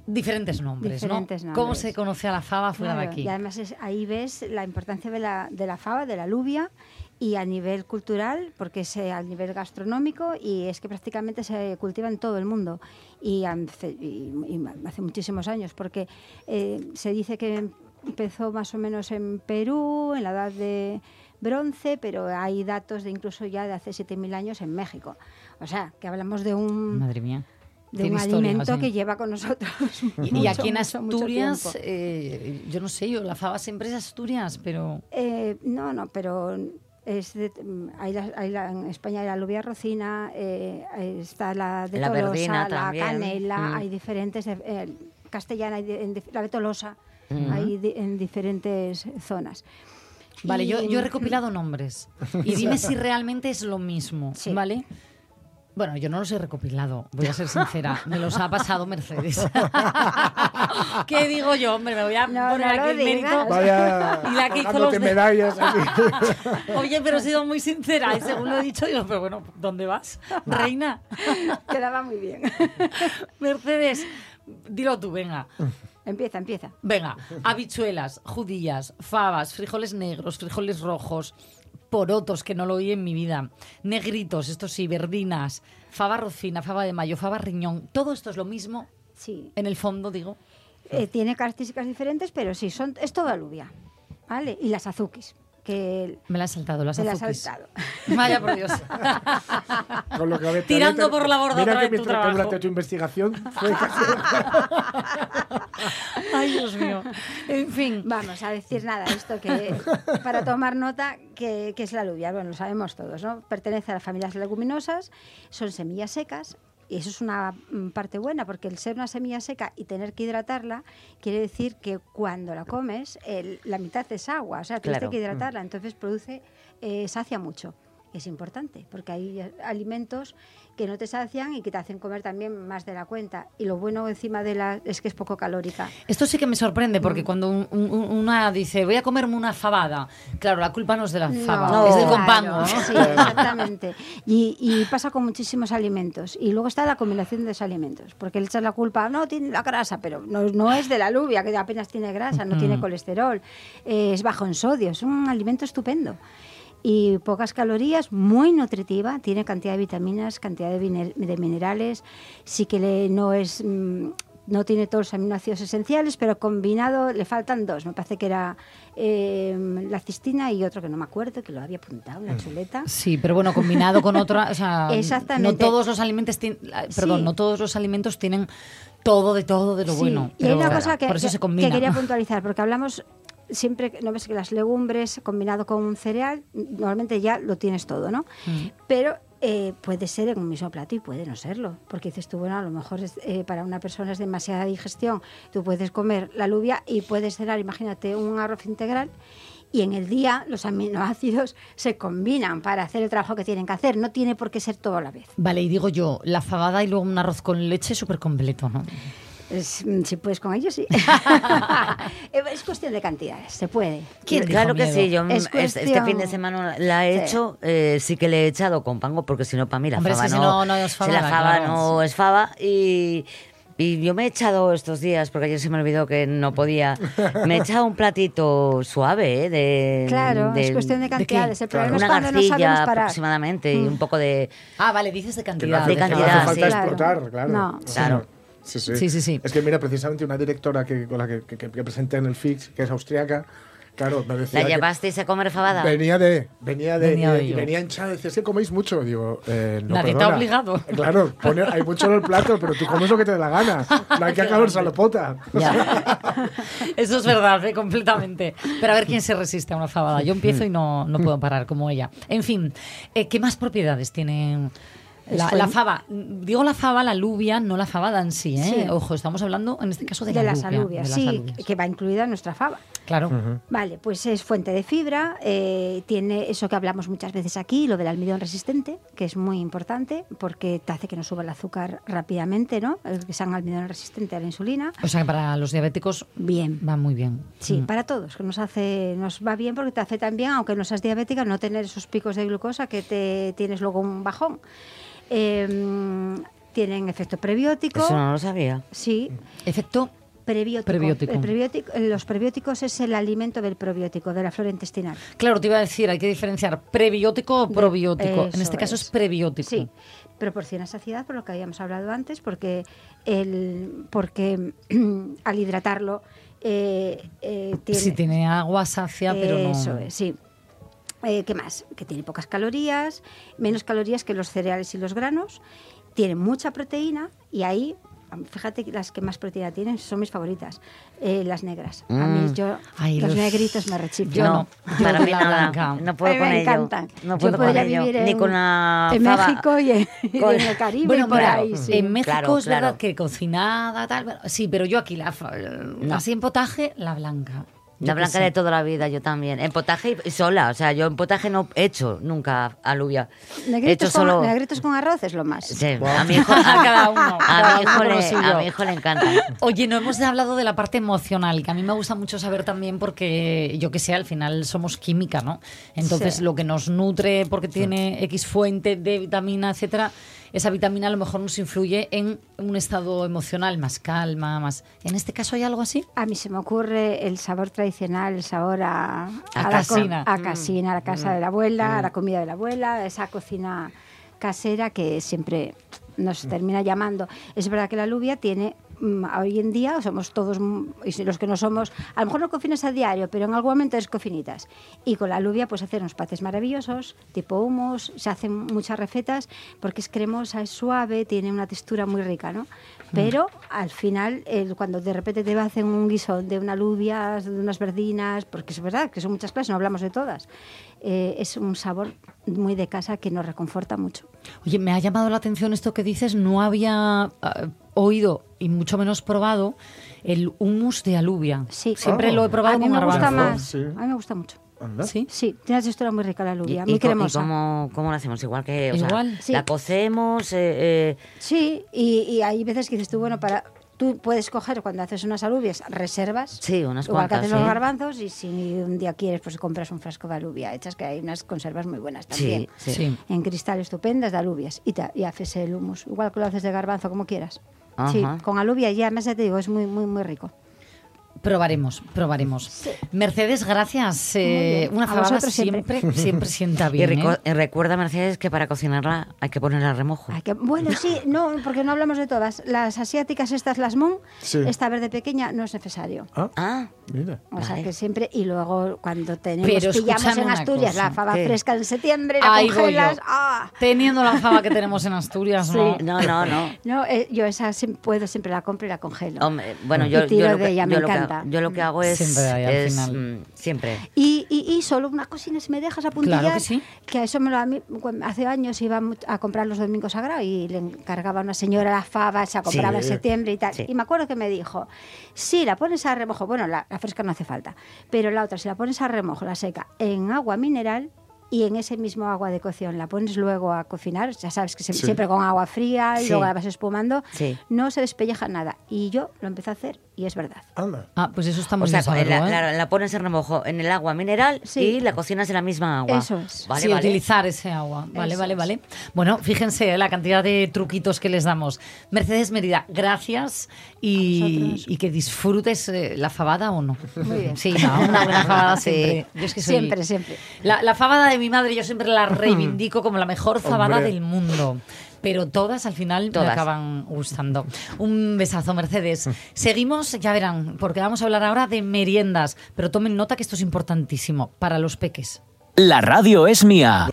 Speaker 1: diferentes nombres,
Speaker 7: Diferentes
Speaker 1: ¿no? ¿Cómo
Speaker 7: nombres.
Speaker 1: se conoce a la fava fuera de aquí?
Speaker 7: Y además es- ahí ves la importancia de la, de la fava, de la alubia, y a nivel cultural, porque es eh, a nivel gastronómico, y es que prácticamente se cultiva en todo el mundo. Y hace, y- y hace muchísimos años, porque eh, se dice que empezó más o menos en Perú, en la edad de bronce, pero hay datos de incluso ya de hace 7.000 años en México. O sea, que hablamos de un,
Speaker 1: Madre mía.
Speaker 7: De
Speaker 1: Tiene
Speaker 7: un
Speaker 1: historia,
Speaker 7: alimento
Speaker 1: sí.
Speaker 7: que lleva con nosotros.
Speaker 1: Y, y
Speaker 7: mucho,
Speaker 1: aquí en
Speaker 7: mucho, mucho
Speaker 1: Asturias, eh, yo no sé, yo la fava siempre es Asturias, pero...
Speaker 7: Eh, no, no, pero es de- mm, hay la- hay la- en España hay la alubia rocina, eh, está la de
Speaker 3: La
Speaker 7: Tolosa, la
Speaker 3: también.
Speaker 7: canela,
Speaker 3: Mm.
Speaker 7: hay diferentes, eh, castellana, en la de Tolosa, hay di- en diferentes zonas.
Speaker 1: Vale, yo he recopilado nombres. Y dime si realmente es lo mismo,
Speaker 7: Sí.
Speaker 1: ¿vale? Bueno, yo no los he recopilado, voy a ser sincera. Me los ha pasado Mercedes. ¿Qué digo yo? Hombre, me voy a
Speaker 7: No,
Speaker 1: poner
Speaker 7: no
Speaker 1: aquí el mérito.
Speaker 2: Vaya.
Speaker 1: Y la que hizo los de-
Speaker 2: medallas aquí.
Speaker 1: Oye, pero he sido muy sincera y según lo he dicho, digo, pero bueno, ¿dónde vas? Reina.
Speaker 7: Quedaba muy bien.
Speaker 1: Mercedes, dilo tú, venga.
Speaker 7: empieza, empieza.
Speaker 1: Venga, habichuelas, judías, fabas, frijoles negros, frijoles rojos, porotos, que no lo oí en mi vida, negritos, esto sí, verdinas, fava rocina, fava de mayo, fava riñón. Todo esto es lo mismo,
Speaker 7: Sí.
Speaker 1: en el fondo, digo.
Speaker 7: Eh, tiene características diferentes, pero sí, son, es toda alubia. ¿Vale? Y las azukis, que
Speaker 1: Me la he saltado, las
Speaker 7: se las ha
Speaker 1: azukis.
Speaker 7: saltado.
Speaker 1: Vaya por Dios.
Speaker 2: Con lo que había-
Speaker 1: Tirando por la borda
Speaker 2: Mira
Speaker 1: otra
Speaker 2: que
Speaker 1: vez tu trabajo.
Speaker 2: durante tu investigación fue casi...
Speaker 1: Ay, Dios mío. En fin.
Speaker 7: Vamos a decir nada, esto que para tomar nota que, que es la alubia, bueno, lo sabemos todos, ¿no? Pertenece a las familias leguminosas, son semillas secas. Y eso es una mm, parte buena, porque el ser una semilla seca y tener que hidratarla quiere decir que cuando la comes, el- la mitad es agua, o sea, tienes
Speaker 3: Claro.
Speaker 7: que hidratarla, entonces produce, eh, sacia mucho. Es importante, porque hay alimentos que no te sacian y que te hacen comer también más de la cuenta. Y lo bueno encima de la es que es poco calórica.
Speaker 1: Esto sí que me sorprende,
Speaker 7: Mm.
Speaker 1: porque cuando un- un- una dice, voy a comerme una fabada, claro, la culpa no es de la faba,
Speaker 7: No,
Speaker 1: es del
Speaker 7: claro,
Speaker 1: compango, ¿no?
Speaker 7: Sí, exactamente. Y, y pasa con muchísimos alimentos. Y luego está la combinación de los alimentos. Porque le echas la culpa, no, tiene la grasa, pero no, no es de la alubia, que apenas tiene grasa, no tiene colesterol, eh, es bajo en sodio, es un alimento estupendo. Y pocas calorías, muy nutritiva, tiene cantidad de vitaminas, cantidad de, minerales, sí que le- no es mm, no tiene todos los aminoácidos esenciales, pero combinado le faltan dos. Me parece que era eh, la cistina y otro que no me acuerdo, que lo había apuntado,
Speaker 1: Mm.
Speaker 7: la chuleta.
Speaker 1: Sí, pero bueno, combinado con otra, o sea,
Speaker 7: Exactamente.
Speaker 1: no todos los alimentos tienen, perdón,
Speaker 7: Sí.
Speaker 1: no todos los alimentos tienen todo de todo de lo
Speaker 7: Sí,
Speaker 1: bueno.
Speaker 7: Y hay una cosa que,
Speaker 1: por eso
Speaker 7: que-
Speaker 1: se combina.
Speaker 7: que quería puntualizar, porque hablamos siempre, que- no ves que las legumbres combinado con un cereal, normalmente ya lo tienes todo, ¿no?
Speaker 1: Mm.
Speaker 7: Pero eh, puede ser en un mismo plato y puede no serlo, porque dices tú, bueno, a lo mejor es, eh, para una persona es demasiada digestión, tú puedes comer la alubia y puedes cenar, imagínate, un arroz integral. Y en el día los aminoácidos se combinan para hacer el trabajo que tienen que hacer. No tiene por qué ser todo a la vez.
Speaker 1: Vale, y digo yo, la fabada y luego un arroz con leche súper completo, ¿no?
Speaker 7: Es- mm, si puedes con ellos, sí. es cuestión de cantidades, se puede.
Speaker 1: ¿Quién dijo
Speaker 3: Claro que
Speaker 1: miedo?
Speaker 3: sí, yo mm,
Speaker 7: Es
Speaker 3: este, este
Speaker 7: cuestión-
Speaker 3: fin de semana la he
Speaker 7: Sí.
Speaker 3: hecho, eh, sí que le he echado con pango, porque si no, para mí la
Speaker 1: Hombre, es
Speaker 3: fava
Speaker 1: que si
Speaker 3: no,
Speaker 1: no, no es
Speaker 3: si la fava
Speaker 1: claro.
Speaker 3: no es fava y... Y yo me he echado estos días, porque ayer se me olvidó que no podía, me he echado un platito suave, ¿eh? De,
Speaker 7: Claro, es
Speaker 3: de-
Speaker 7: cuestión de cantidades. El problema
Speaker 3: una
Speaker 7: es cuando no
Speaker 3: garcilla
Speaker 7: parar.
Speaker 3: aproximadamente y un poco de...
Speaker 1: Ah, vale, dices de
Speaker 2: no
Speaker 1: cantidad.
Speaker 2: hace,
Speaker 3: De
Speaker 2: que no hace
Speaker 3: cantidad,
Speaker 2: falta
Speaker 3: sí.
Speaker 2: explotar,
Speaker 7: Claro.
Speaker 2: claro.
Speaker 7: No.
Speaker 3: Claro.
Speaker 2: Sí, sí.
Speaker 1: Sí, sí, sí.
Speaker 2: Es que mira, precisamente una directora que, con la que, que- que presenté en el FIX, que es austriaca, claro, me decía
Speaker 3: ¿La llevasteis a comer fabada?
Speaker 2: venía de, venía de,
Speaker 1: Venía de
Speaker 2: y
Speaker 1: ello.
Speaker 2: venía hinchada, decía, es que coméis mucho. Digo, eh, no,
Speaker 1: Nadie
Speaker 2: perdona.
Speaker 1: obligado.
Speaker 2: Claro, pone- hay mucho en el plato, pero tú comes lo que te dé la gana. No hay que acabar salopota.
Speaker 1: Eso es verdad, eh, completamente. Pero a ver quién se resiste a una fabada. Yo empiezo y no, no puedo parar como ella. En fin, eh, ¿qué más propiedades tiene la, la fava? Digo la fava, la alubia, no la fabada en sí, ¿eh?
Speaker 7: Sí.
Speaker 1: Ojo, estamos hablando en este caso de,
Speaker 7: de
Speaker 1: la
Speaker 7: las
Speaker 1: alubia,
Speaker 7: alubias,
Speaker 1: de las
Speaker 7: sí,
Speaker 1: alubias.
Speaker 7: que va incluida en nuestra fava.
Speaker 1: Claro.
Speaker 7: Vale, pues es fuente de fibra, eh, tiene eso que hablamos muchas veces aquí, lo del almidón resistente, que es muy importante porque te hace que no suba el azúcar rápidamente, ¿no? El que sean almidón resistente a la insulina.
Speaker 1: O sea que para los diabéticos
Speaker 7: Bien.
Speaker 1: va muy bien.
Speaker 7: Sí,
Speaker 1: Mm.
Speaker 7: para todos, que nos hace, nos va bien porque te hace también, aunque no seas diabética, no tener esos picos de glucosa que te tienes luego un bajón. Eh, tienen efecto prebiótico.
Speaker 3: Eso no lo sabía.
Speaker 7: Sí,
Speaker 1: Efecto
Speaker 7: prebiótico.
Speaker 1: Prebiótico.
Speaker 7: El prebiótico- eh, los prebióticos es el alimento del probiótico, de la flora intestinal.
Speaker 1: Claro, te iba a decir, hay que diferenciar prebiótico o probiótico. en este caso es,
Speaker 7: es.
Speaker 1: prebiótico.
Speaker 7: Sí, proporciona saciedad, por lo que habíamos hablado antes, porque, el, porque al hidratarlo eh, eh, tiene...
Speaker 1: Sí, tiene agua sacia, pero no.
Speaker 7: Eso es, sí. Eh, ¿Qué más? Que tiene pocas calorías, menos calorías que los cereales y los granos, tiene mucha proteína y ahí, fíjate que las que más proteína tienen son mis favoritas, eh, las negras. A mí
Speaker 3: Mm.
Speaker 7: yo,
Speaker 1: Ay,
Speaker 7: los,
Speaker 1: los-
Speaker 7: negritos me rechiflan.
Speaker 1: Yo no. Yo
Speaker 3: para mí
Speaker 1: la
Speaker 3: nada.
Speaker 1: blanca.
Speaker 3: No puedo
Speaker 7: A mí
Speaker 3: con
Speaker 7: me
Speaker 3: ello.
Speaker 7: encantan.
Speaker 3: No
Speaker 7: Yo
Speaker 3: puedo con ello.
Speaker 7: vivir
Speaker 3: Ni
Speaker 7: en-
Speaker 3: con una
Speaker 7: en
Speaker 3: fava.
Speaker 7: México y en, y
Speaker 3: Con-
Speaker 7: en el Caribe
Speaker 1: Bueno,
Speaker 7: y por ahí. sí.
Speaker 1: en México
Speaker 3: Claro,
Speaker 1: es verdad que cocinada, tal, pero- sí, pero yo aquí, la, fa- así en potaje, la blanca.
Speaker 3: La blanca
Speaker 1: sé.
Speaker 3: de toda la vida, yo también. En potaje y sola. O sea, yo en potaje no he hecho nunca alubia. He hecho solo.
Speaker 7: con, negritos con arroz es lo más.
Speaker 3: Sí, a mi hijo,
Speaker 1: A cada uno, cada
Speaker 3: A mi hijo, le,
Speaker 1: suyo.
Speaker 3: a mi hijo le encanta.
Speaker 1: Oye, no hemos hablado de la parte emocional, que a mí me gusta mucho saber también porque, yo que sé, al final somos química, ¿no? Entonces,
Speaker 7: Sí.
Speaker 1: lo que nos nutre porque tiene X fuente de vitamina, etcétera, esa vitamina a lo mejor nos influye en un estado emocional más calma, más... ¿En este caso hay algo así?
Speaker 7: A mí se me ocurre el sabor tradicional, el sabor a,
Speaker 1: A
Speaker 7: la
Speaker 1: casina.
Speaker 7: a casina, a la casa de la abuela, a la comida de la abuela, esa cocina casera que siempre nos termina llamando. Es verdad que la alubia tiene, mm, hoy en día somos todos, mm, y los que no somos, a lo mejor no cocinas a diario, pero en algún momento es cocinitas. Y con la alubia pues hacer unos patés maravillosos, tipo hummus, se hacen muchas recetas porque es cremosa, es suave, tiene una textura muy rica, ¿no? Pero al final, el- cuando de repente te hacen un guiso de una alubia, de unas verdinas, porque es verdad que son muchas clases, no hablamos de todas, eh, es un sabor muy de casa que nos reconforta mucho.
Speaker 1: Oye, me ha llamado la atención esto que dices, no había ah, oído y mucho menos probado el hummus de alubia.
Speaker 7: Sí.
Speaker 1: Siempre
Speaker 2: Oh.
Speaker 1: lo he probado
Speaker 7: a mí
Speaker 1: con
Speaker 7: me gusta
Speaker 1: garbanzo.
Speaker 7: más,
Speaker 2: Sí.
Speaker 7: a mí me gusta mucho.
Speaker 2: Anda.
Speaker 1: ¿Sí?
Speaker 7: Sí, tiene una textura muy rica la alubia,
Speaker 3: ¿Y,
Speaker 7: muy
Speaker 3: y co- y
Speaker 7: cremosa.
Speaker 3: cómo, cómo lo hacemos? Igual que. o sea,
Speaker 1: Igual.
Speaker 7: Sí.
Speaker 3: La cocemos. eh, eh,
Speaker 7: Sí, y, y hay veces que dices tú, bueno, para tú puedes coger cuando haces unas alubias, reservas.
Speaker 3: Sí, unas
Speaker 7: Igual que haces los garbanzos y si un día quieres, pues compras un frasco de alubia hechas, que hay unas conservas muy buenas también.
Speaker 3: sí, sí.
Speaker 7: En cristal estupendas de alubias y, ta- y haces el humus. Igual que lo haces de garbanzo, como quieras. Sí, con alubia ya, además ya te digo, es muy, muy, muy rico.
Speaker 1: Probaremos, probaremos. Mercedes, gracias. Eh, una fabada siempre,
Speaker 7: siempre.
Speaker 1: siempre, sienta
Speaker 3: Y,
Speaker 1: bien. ¿eh?
Speaker 3: y recuerda, Mercedes, que para cocinarla hay que ponerla a remojo.
Speaker 7: Que- bueno, sí, no, porque no hablamos de todas. Las asiáticas, estas, las Moon,
Speaker 2: Sí.
Speaker 7: esta verde pequeña, no es necesario.
Speaker 2: Ah,
Speaker 3: Ah,
Speaker 2: mira.
Speaker 7: O sea que siempre, y luego cuando tenemos,
Speaker 1: Pero
Speaker 7: pillamos en Asturias
Speaker 1: cosa.
Speaker 7: la fava
Speaker 3: ¿Qué?
Speaker 7: fresca en septiembre, la
Speaker 1: Ahí
Speaker 7: congelas. ¡ah!
Speaker 1: Teniendo la fava que tenemos en Asturias, ¿no?
Speaker 3: no, no, no.
Speaker 7: No, eh, yo esa puedo, siempre la compro y la congelo.
Speaker 3: Hombre, bueno,
Speaker 7: Y
Speaker 3: yo,
Speaker 7: tiro
Speaker 3: yo lo
Speaker 7: de
Speaker 3: que,
Speaker 7: ella, me
Speaker 3: yo que
Speaker 7: encanta.
Speaker 3: Yo lo que hago es,
Speaker 1: Siempre al
Speaker 3: es,
Speaker 1: final.
Speaker 3: mm, siempre.
Speaker 7: Y, y, y solo una cosina, si me dejas apuntillar,
Speaker 1: Claro que sí.
Speaker 7: que a eso me lo, a mí, hace años iba a comprar los domingos sagrados y le encargaba a una señora las fabas, se compraba en septiembre y tal.
Speaker 3: Sí.
Speaker 7: Y me acuerdo que me dijo, si la pones a remojo, bueno, la, la fresca no hace falta, pero la otra, si la pones a remojo, la seca, en agua mineral y en ese mismo agua de cocción la pones luego a cocinar, ya sabes que se-
Speaker 2: Sí.
Speaker 7: siempre con agua fría y
Speaker 3: Sí.
Speaker 7: luego la vas espumando,
Speaker 3: Sí.
Speaker 7: no se despelleja nada. Y yo lo empecé a hacer y es verdad.
Speaker 2: Anda.
Speaker 1: Ah, pues eso está muy
Speaker 3: O sea,
Speaker 1: saberlo,
Speaker 3: la,
Speaker 1: ¿eh?
Speaker 3: la- la pones en remojo en el agua mineral
Speaker 7: Sí.
Speaker 3: y la cocinas en la misma agua.
Speaker 7: Eso es.
Speaker 3: Vale,
Speaker 1: sí,
Speaker 3: vale.
Speaker 1: utilizar ese agua. Vale,
Speaker 7: Eso
Speaker 1: vale,
Speaker 7: es.
Speaker 1: vale. Bueno, fíjense eh, la cantidad de truquitos que les damos. Mercedes Mérida, gracias y, que disfrutes eh, la fabada o no.
Speaker 7: Muy bien.
Speaker 1: Sí, no, una buena fabada
Speaker 3: Sí.
Speaker 1: siempre. Yo es que soy-
Speaker 7: Siempre, siempre.
Speaker 1: La, la fabada de mi madre yo siempre la reivindico como la mejor fabada
Speaker 2: Hombre.
Speaker 1: del mundo. Pero todas al final me
Speaker 3: Todas.
Speaker 1: acaban gustando. Un besazo, Mercedes. Seguimos, ya verán, porque vamos a hablar ahora de meriendas. Pero tomen nota que esto es importantísimo para los peques.
Speaker 8: La radio es mía.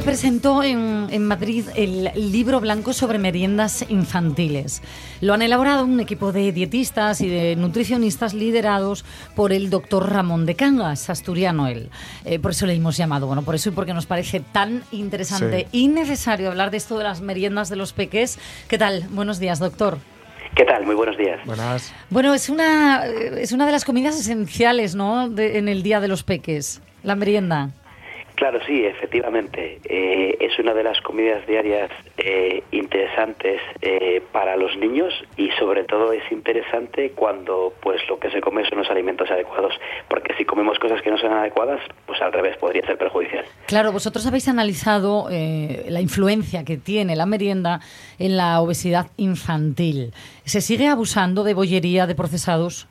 Speaker 1: Se presentó en, en Madrid el libro blanco sobre meriendas infantiles. Lo han elaborado un equipo de dietistas y de nutricionistas liderados por el doctor Ramón de Cangas, asturiano él. Eh, por eso le hemos llamado, bueno, por eso y porque nos parece tan interesante y necesario hablar de esto de las meriendas de los peques. ¿Qué tal? Buenos días, doctor.
Speaker 9: ¿Qué tal? Muy buenos días.
Speaker 2: Buenas.
Speaker 1: Bueno, es una, eh, es una de las comidas esenciales, ¿no? De- en el Día de los Peques, la merienda.
Speaker 9: Claro, sí, efectivamente. Eh, es una de las comidas diarias eh, interesantes eh, para los niños y sobre todo es interesante cuando pues lo que se come son los alimentos adecuados, porque si comemos cosas que no son adecuadas, pues al revés podría ser perjudicial.
Speaker 1: Claro, vosotros habéis analizado eh, la influencia que tiene la merienda en la obesidad infantil. ¿Se sigue abusando de bollería, de procesados?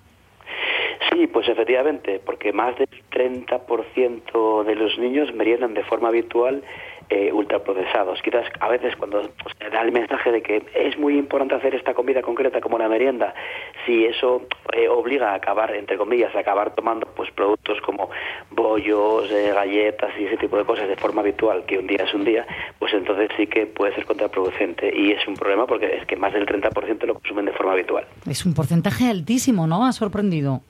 Speaker 9: Sí, pues efectivamente, porque más del 30% de los niños meriendan de forma habitual eh, ultraprocesados. Quizás a veces cuando se da el mensaje de que es muy importante hacer esta comida concreta como la merienda, si eso eh, obliga a acabar, entre comillas, a acabar tomando pues productos como bollos, eh, galletas y ese tipo de cosas de forma habitual, que un día es un día, pues entonces sí que puede ser contraproducente y es un problema porque es que más del 30% lo consumen de forma habitual.
Speaker 1: Es un porcentaje altísimo, ¿no? Ha sorprendido.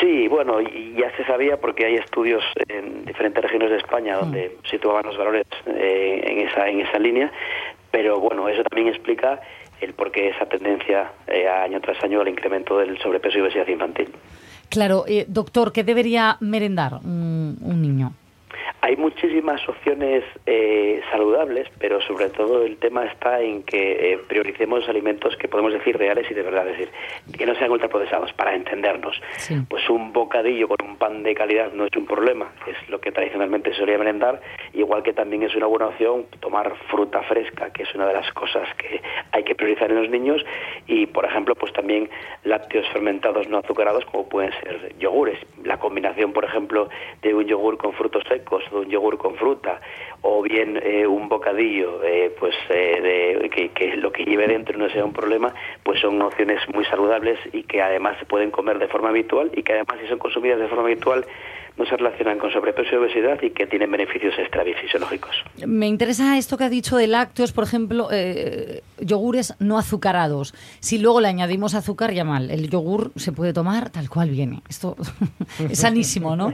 Speaker 9: Sí, bueno, y ya se sabía porque hay estudios en diferentes regiones de España donde situaban los valores eh, en esa en esa línea, pero bueno, eso también explica el por qué esa tendencia eh, año tras año al incremento del sobrepeso y obesidad infantil.
Speaker 1: Claro, eh, doctor, ¿qué debería merendar un, un niño?
Speaker 9: Hay muchísimas opciones eh, saludables, pero sobre todo el tema está en que eh, prioricemos alimentos que podemos decir reales y de verdad, es decir, que no sean ultraprocesados, para entendernos.
Speaker 1: Sí.
Speaker 9: Pues un bocadillo con un pan de calidad no es un problema, es lo que tradicionalmente se solía merendar, igual que también es una buena opción tomar fruta fresca, que es una de las cosas que hay que priorizar en los niños, y por ejemplo, pues también lácteos fermentados no azucarados, como pueden ser yogures. La combinación, por ejemplo, de un yogur con frutos secos, de un yogur con fruta, o bien eh, un bocadillo, eh, pues eh, de, que, que lo que lleve dentro no sea un problema, pues son opciones muy saludables y que además se pueden comer de forma habitual y que además si son consumidas de forma habitual no se relacionan con sobrepeso y obesidad y que tienen beneficios extrafisiológicos.
Speaker 1: Me interesa esto que ha dicho de lácteos, por ejemplo, eh, yogures no azucarados. Si luego le añadimos azúcar, ya mal. El yogur se puede tomar tal cual viene. Esto es sanísimo, ¿no?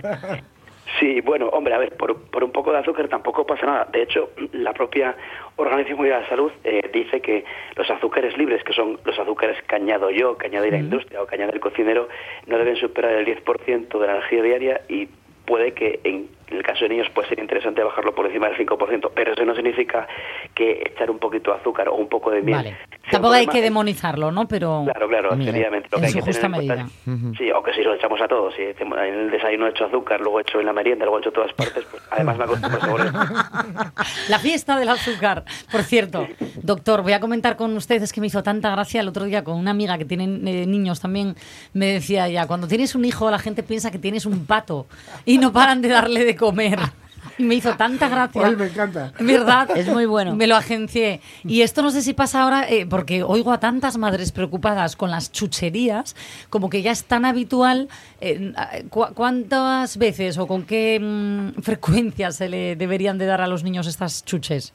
Speaker 9: Sí, bueno, hombre, a ver, por, por un poco de azúcar tampoco pasa nada. De hecho, la propia Organización Mundial de la Salud eh, dice que los azúcares libres, que son los azúcares que añado yo, que añade la industria o que añade el cocinero, no deben superar el 10% de la energía diaria y puede que en el caso de niños puede ser interesante bajarlo por encima del 5%, pero eso no significa que echar un poquito de azúcar o un poco de miel.
Speaker 1: Vale. Tampoco hay que demonizarlo, ¿no? Pero
Speaker 9: Claro, claro, efectivamente. Lo
Speaker 1: en
Speaker 9: que hay
Speaker 1: su
Speaker 9: que tener
Speaker 1: justa
Speaker 9: en cuenta
Speaker 1: medida.
Speaker 9: es- Sí, o que si lo echamos a todos. Si en el desayuno he hecho azúcar, luego he hecho en la merienda, luego he hecho en todas partes, pues además me acostumbro sobre eso.
Speaker 1: La fiesta del azúcar. Por cierto, doctor, voy a comentar con ustedes que me hizo tanta gracia el otro día con una amiga que tiene eh, niños también. Me decía ya, cuando tienes un hijo la gente piensa que tienes un pato y no paran de darle de comer. Y me hizo tanta gracia.
Speaker 2: Me encanta.
Speaker 1: ¿Verdad?
Speaker 3: Es muy bueno.
Speaker 1: Me lo agencié. Y esto no sé si pasa ahora, eh, porque oigo a tantas madres preocupadas con las chucherías, como que ya es tan habitual. eh, ¿cu- ¿Cuántas veces o con qué mm, frecuencia se le deberían de dar a los niños estas chuches?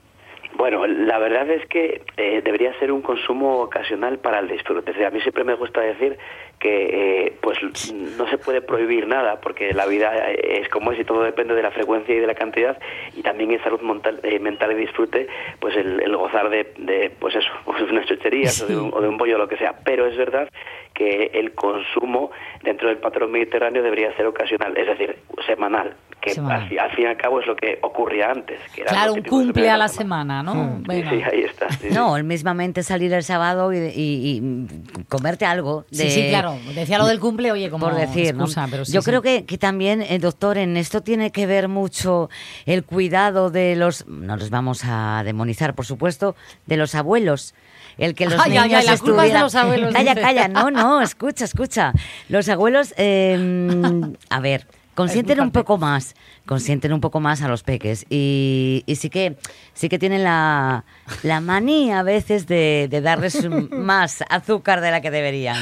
Speaker 9: Bueno, la verdad es que eh, debería ser un consumo ocasional para el disfrute. A mí siempre me gusta decir que eh, pues no se puede prohibir nada porque la vida es como es y todo depende de la frecuencia y de la cantidad y también en salud montal- eh, mental y disfrute pues el, el gozar de, de, pues eso pues unas chucherías o, de un, o de un pollo o lo que sea. Pero es verdad que el consumo dentro del patrón mediterráneo debería ser ocasional es decir semanal que. Al, al fin y al cabo es lo que ocurría antes que era
Speaker 1: Claro, un cumple a la semana, ¿no?
Speaker 9: Sí, ahí está. sí.
Speaker 3: No, el mismamente salir el sábado y, y- y comerte algo.
Speaker 1: Sí,
Speaker 3: de-
Speaker 1: sí, claro. Decía lo del cumple, oye, como
Speaker 3: por decir, ¿no?
Speaker 1: excusa, pero sí,
Speaker 3: Yo
Speaker 1: sí.
Speaker 3: creo que, que también, eh, doctor, en esto tiene que ver mucho el cuidado de los, no los vamos a demonizar, por supuesto, de los abuelos. El que los
Speaker 1: Ay, ay,
Speaker 3: niños
Speaker 1: ay, la culpa es de los abuelos,
Speaker 3: Calla,
Speaker 1: dice.
Speaker 3: calla, no, no, escucha, escucha. Los abuelos, eh, a ver, consienten un poco más, consienten un poco más a los peques y, y sí que sí que tienen la, la manía a veces de, de darles más azúcar de la que deberían.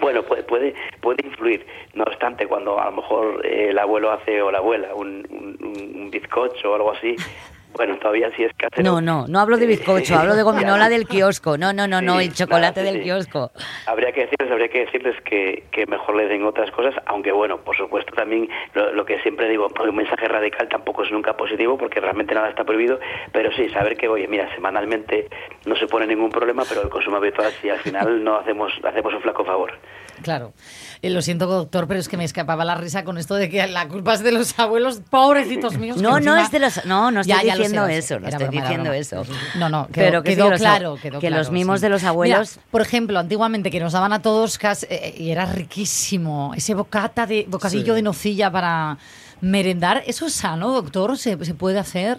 Speaker 9: Bueno, puede, puede, puede influir. No obstante, cuando a lo mejor el abuelo hace o la abuela un- un bizcocho o algo así, bueno, todavía sí es casero.
Speaker 3: No, no, no hablo de bizcocho, hablo de gominola del kiosco. No, no, no, no, el chocolate
Speaker 9: nada, sí,
Speaker 3: del
Speaker 9: sí.
Speaker 3: kiosco.
Speaker 9: Habría que decirles, habría que decirles que, que mejor le den otras cosas, aunque bueno, por supuesto también lo, lo que siempre digo, un mensaje radical tampoco es nunca positivo porque realmente nada está prohibido, pero sí, saber que, oye, mira, semanalmente no se pone ningún problema, pero el consumo habitual sí al final no hacemos, hacemos un flaco favor.
Speaker 1: Claro. Eh, lo siento, doctor, pero es que me escapaba la risa con esto de que la culpa es de los abuelos, pobrecitos míos.
Speaker 3: No, no
Speaker 1: encima-
Speaker 3: es de los. No, no estoy
Speaker 1: Ya, ya
Speaker 3: diciendo
Speaker 1: lo sé.
Speaker 3: eso, no estoy
Speaker 1: broma,
Speaker 3: diciendo
Speaker 1: broma.
Speaker 3: eso.
Speaker 1: No, no, quedó,
Speaker 3: Pero que
Speaker 1: quedó claro. quedó
Speaker 3: que
Speaker 1: claro,
Speaker 3: los mimos
Speaker 1: sí.
Speaker 3: de los abuelos.
Speaker 1: Mira, por ejemplo, antiguamente que nos daban a todos cas- eh, y era riquísimo ese bocata de bocadillo
Speaker 2: Sí.
Speaker 1: de nocilla para merendar. ¿Eso es sano, doctor? ¿Se, se puede hacer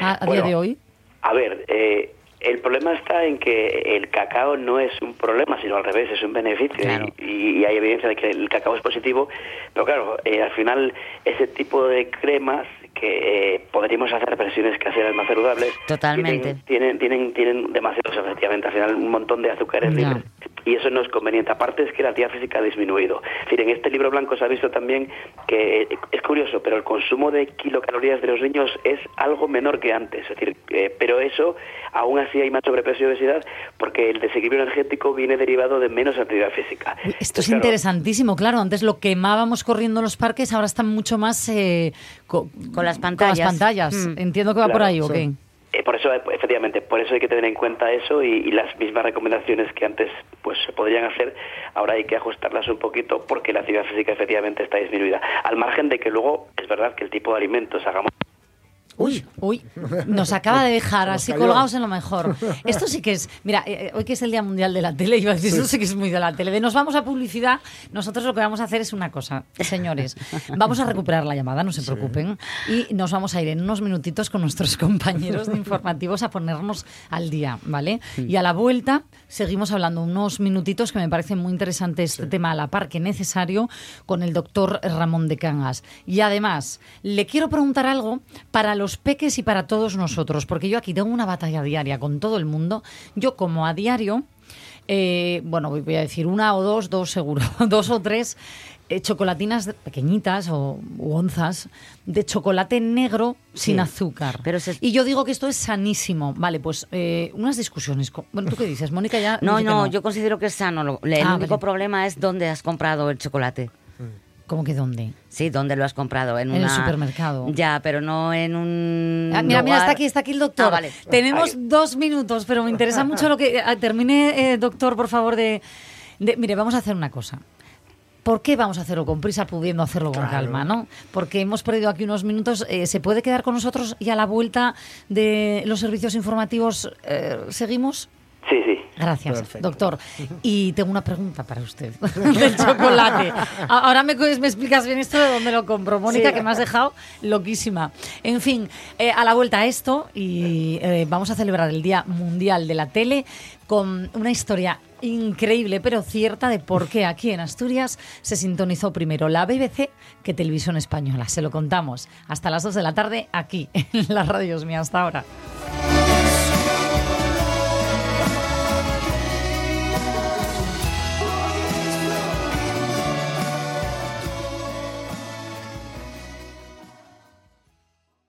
Speaker 1: a, a
Speaker 9: Bueno,
Speaker 1: día de hoy?
Speaker 9: A ver, eh, el problema está en que el cacao no es un problema, sino al revés, es un beneficio.
Speaker 3: Claro.
Speaker 9: Y, y hay evidencia de que el cacao es positivo, pero claro, eh, al final ese tipo de cremas que eh, podríamos hacer versiones caseras más saludables
Speaker 3: Totalmente.
Speaker 9: tienen tienen tienen, tienen demasiados efectivamente al final un montón de azúcares
Speaker 1: Ya.
Speaker 9: libres y eso no es conveniente aparte es que la actividad física ha disminuido es decir en este libro blanco se ha visto también que eh, es curioso pero el consumo de kilocalorías de los niños es algo menor que antes es decir eh, pero eso aún así hay más sobrepeso y obesidad porque el desequilibrio energético viene derivado de menos actividad física
Speaker 1: Esto es
Speaker 9: claro,
Speaker 1: interesantísimo, claro. Antes lo quemábamos corriendo en los parques, ahora están mucho más eh, co-
Speaker 3: Con las pantallas.
Speaker 1: pantallas.
Speaker 3: Mm.
Speaker 1: Entiendo que va por ahí, ¿o
Speaker 2: sí.
Speaker 1: qué?
Speaker 9: Eh, por eso, efectivamente, por eso hay que tener en cuenta eso y, y las mismas recomendaciones que antes pues se podrían hacer, ahora hay que ajustarlas un poquito porque la actividad física efectivamente está disminuida. Al margen de que luego es verdad que el tipo de alimentos hagamos
Speaker 2: Uy,
Speaker 1: Uy, nos acaba de dejar así colgados en lo mejor. Esto sí que es, mira, eh, hoy que es el Día Mundial de la Tele, iba a decir, esto sí que es muy de la tele. De nos vamos a publicidad, nosotros lo que vamos a hacer es una cosa, señores. Vamos a recuperar la llamada, no se preocupen, y nos vamos a ir en unos minutitos con nuestros compañeros de informativos a ponernos al día, ¿vale? Y a la vuelta seguimos hablando unos minutitos que me parece muy interesante este tema a la par que necesario con el doctor Ramón de Cangas. Y además, le quiero preguntar algo para los peques y para todos nosotros, porque yo aquí tengo una batalla diaria con todo el mundo. Yo como a diario, eh, bueno, voy a decir una o dos, dos seguro, dos o tres eh, chocolatinas pequeñitas o u onzas de chocolate negro sin azúcar.
Speaker 3: pero se-
Speaker 1: Y yo digo que esto es sanísimo. Vale, pues eh, unas discusiones. con- Bueno, ¿tú qué dices? Mónica ya
Speaker 3: No,
Speaker 1: dice que
Speaker 3: no, yo considero que es sano. El
Speaker 1: Ah,
Speaker 3: único
Speaker 1: vale.
Speaker 3: problema es dónde has comprado el chocolate.
Speaker 1: ¿Cómo que dónde?
Speaker 3: Sí, ¿dónde lo has comprado? En,
Speaker 1: En el
Speaker 3: una-
Speaker 1: supermercado.
Speaker 3: Ya, pero no en un.
Speaker 1: Ah, mira, mira, está aquí, está aquí el doctor.
Speaker 3: Ah, vale.
Speaker 1: Tenemos dos minutos, pero me interesa mucho lo que... ah, Termine, eh, doctor, por favor, de, de- Mire, vamos a hacer una cosa. ¿Por qué vamos a hacerlo con prisa pudiendo hacerlo con
Speaker 2: Claro.
Speaker 1: calma, no? Porque hemos perdido aquí unos minutos. Eh, ¿Se puede quedar con nosotros y a la vuelta de los servicios informativos eh, seguimos?
Speaker 9: Sí, sí.
Speaker 1: Gracias,
Speaker 2: Perfecto.
Speaker 1: doctor. Y tengo una pregunta para usted del chocolate. Ahora me, me explicas bien esto de dónde lo compro, Mónica,
Speaker 3: Sí.
Speaker 1: que me has dejado loquísima. En fin, eh, a la vuelta a esto y eh, vamos a celebrar el Día Mundial de la Tele con una historia increíble pero cierta de por qué aquí en Asturias se sintonizó primero la BBC que Televisión Española. Se lo contamos hasta las 2 de la tarde aquí en la radio mía hasta ahora.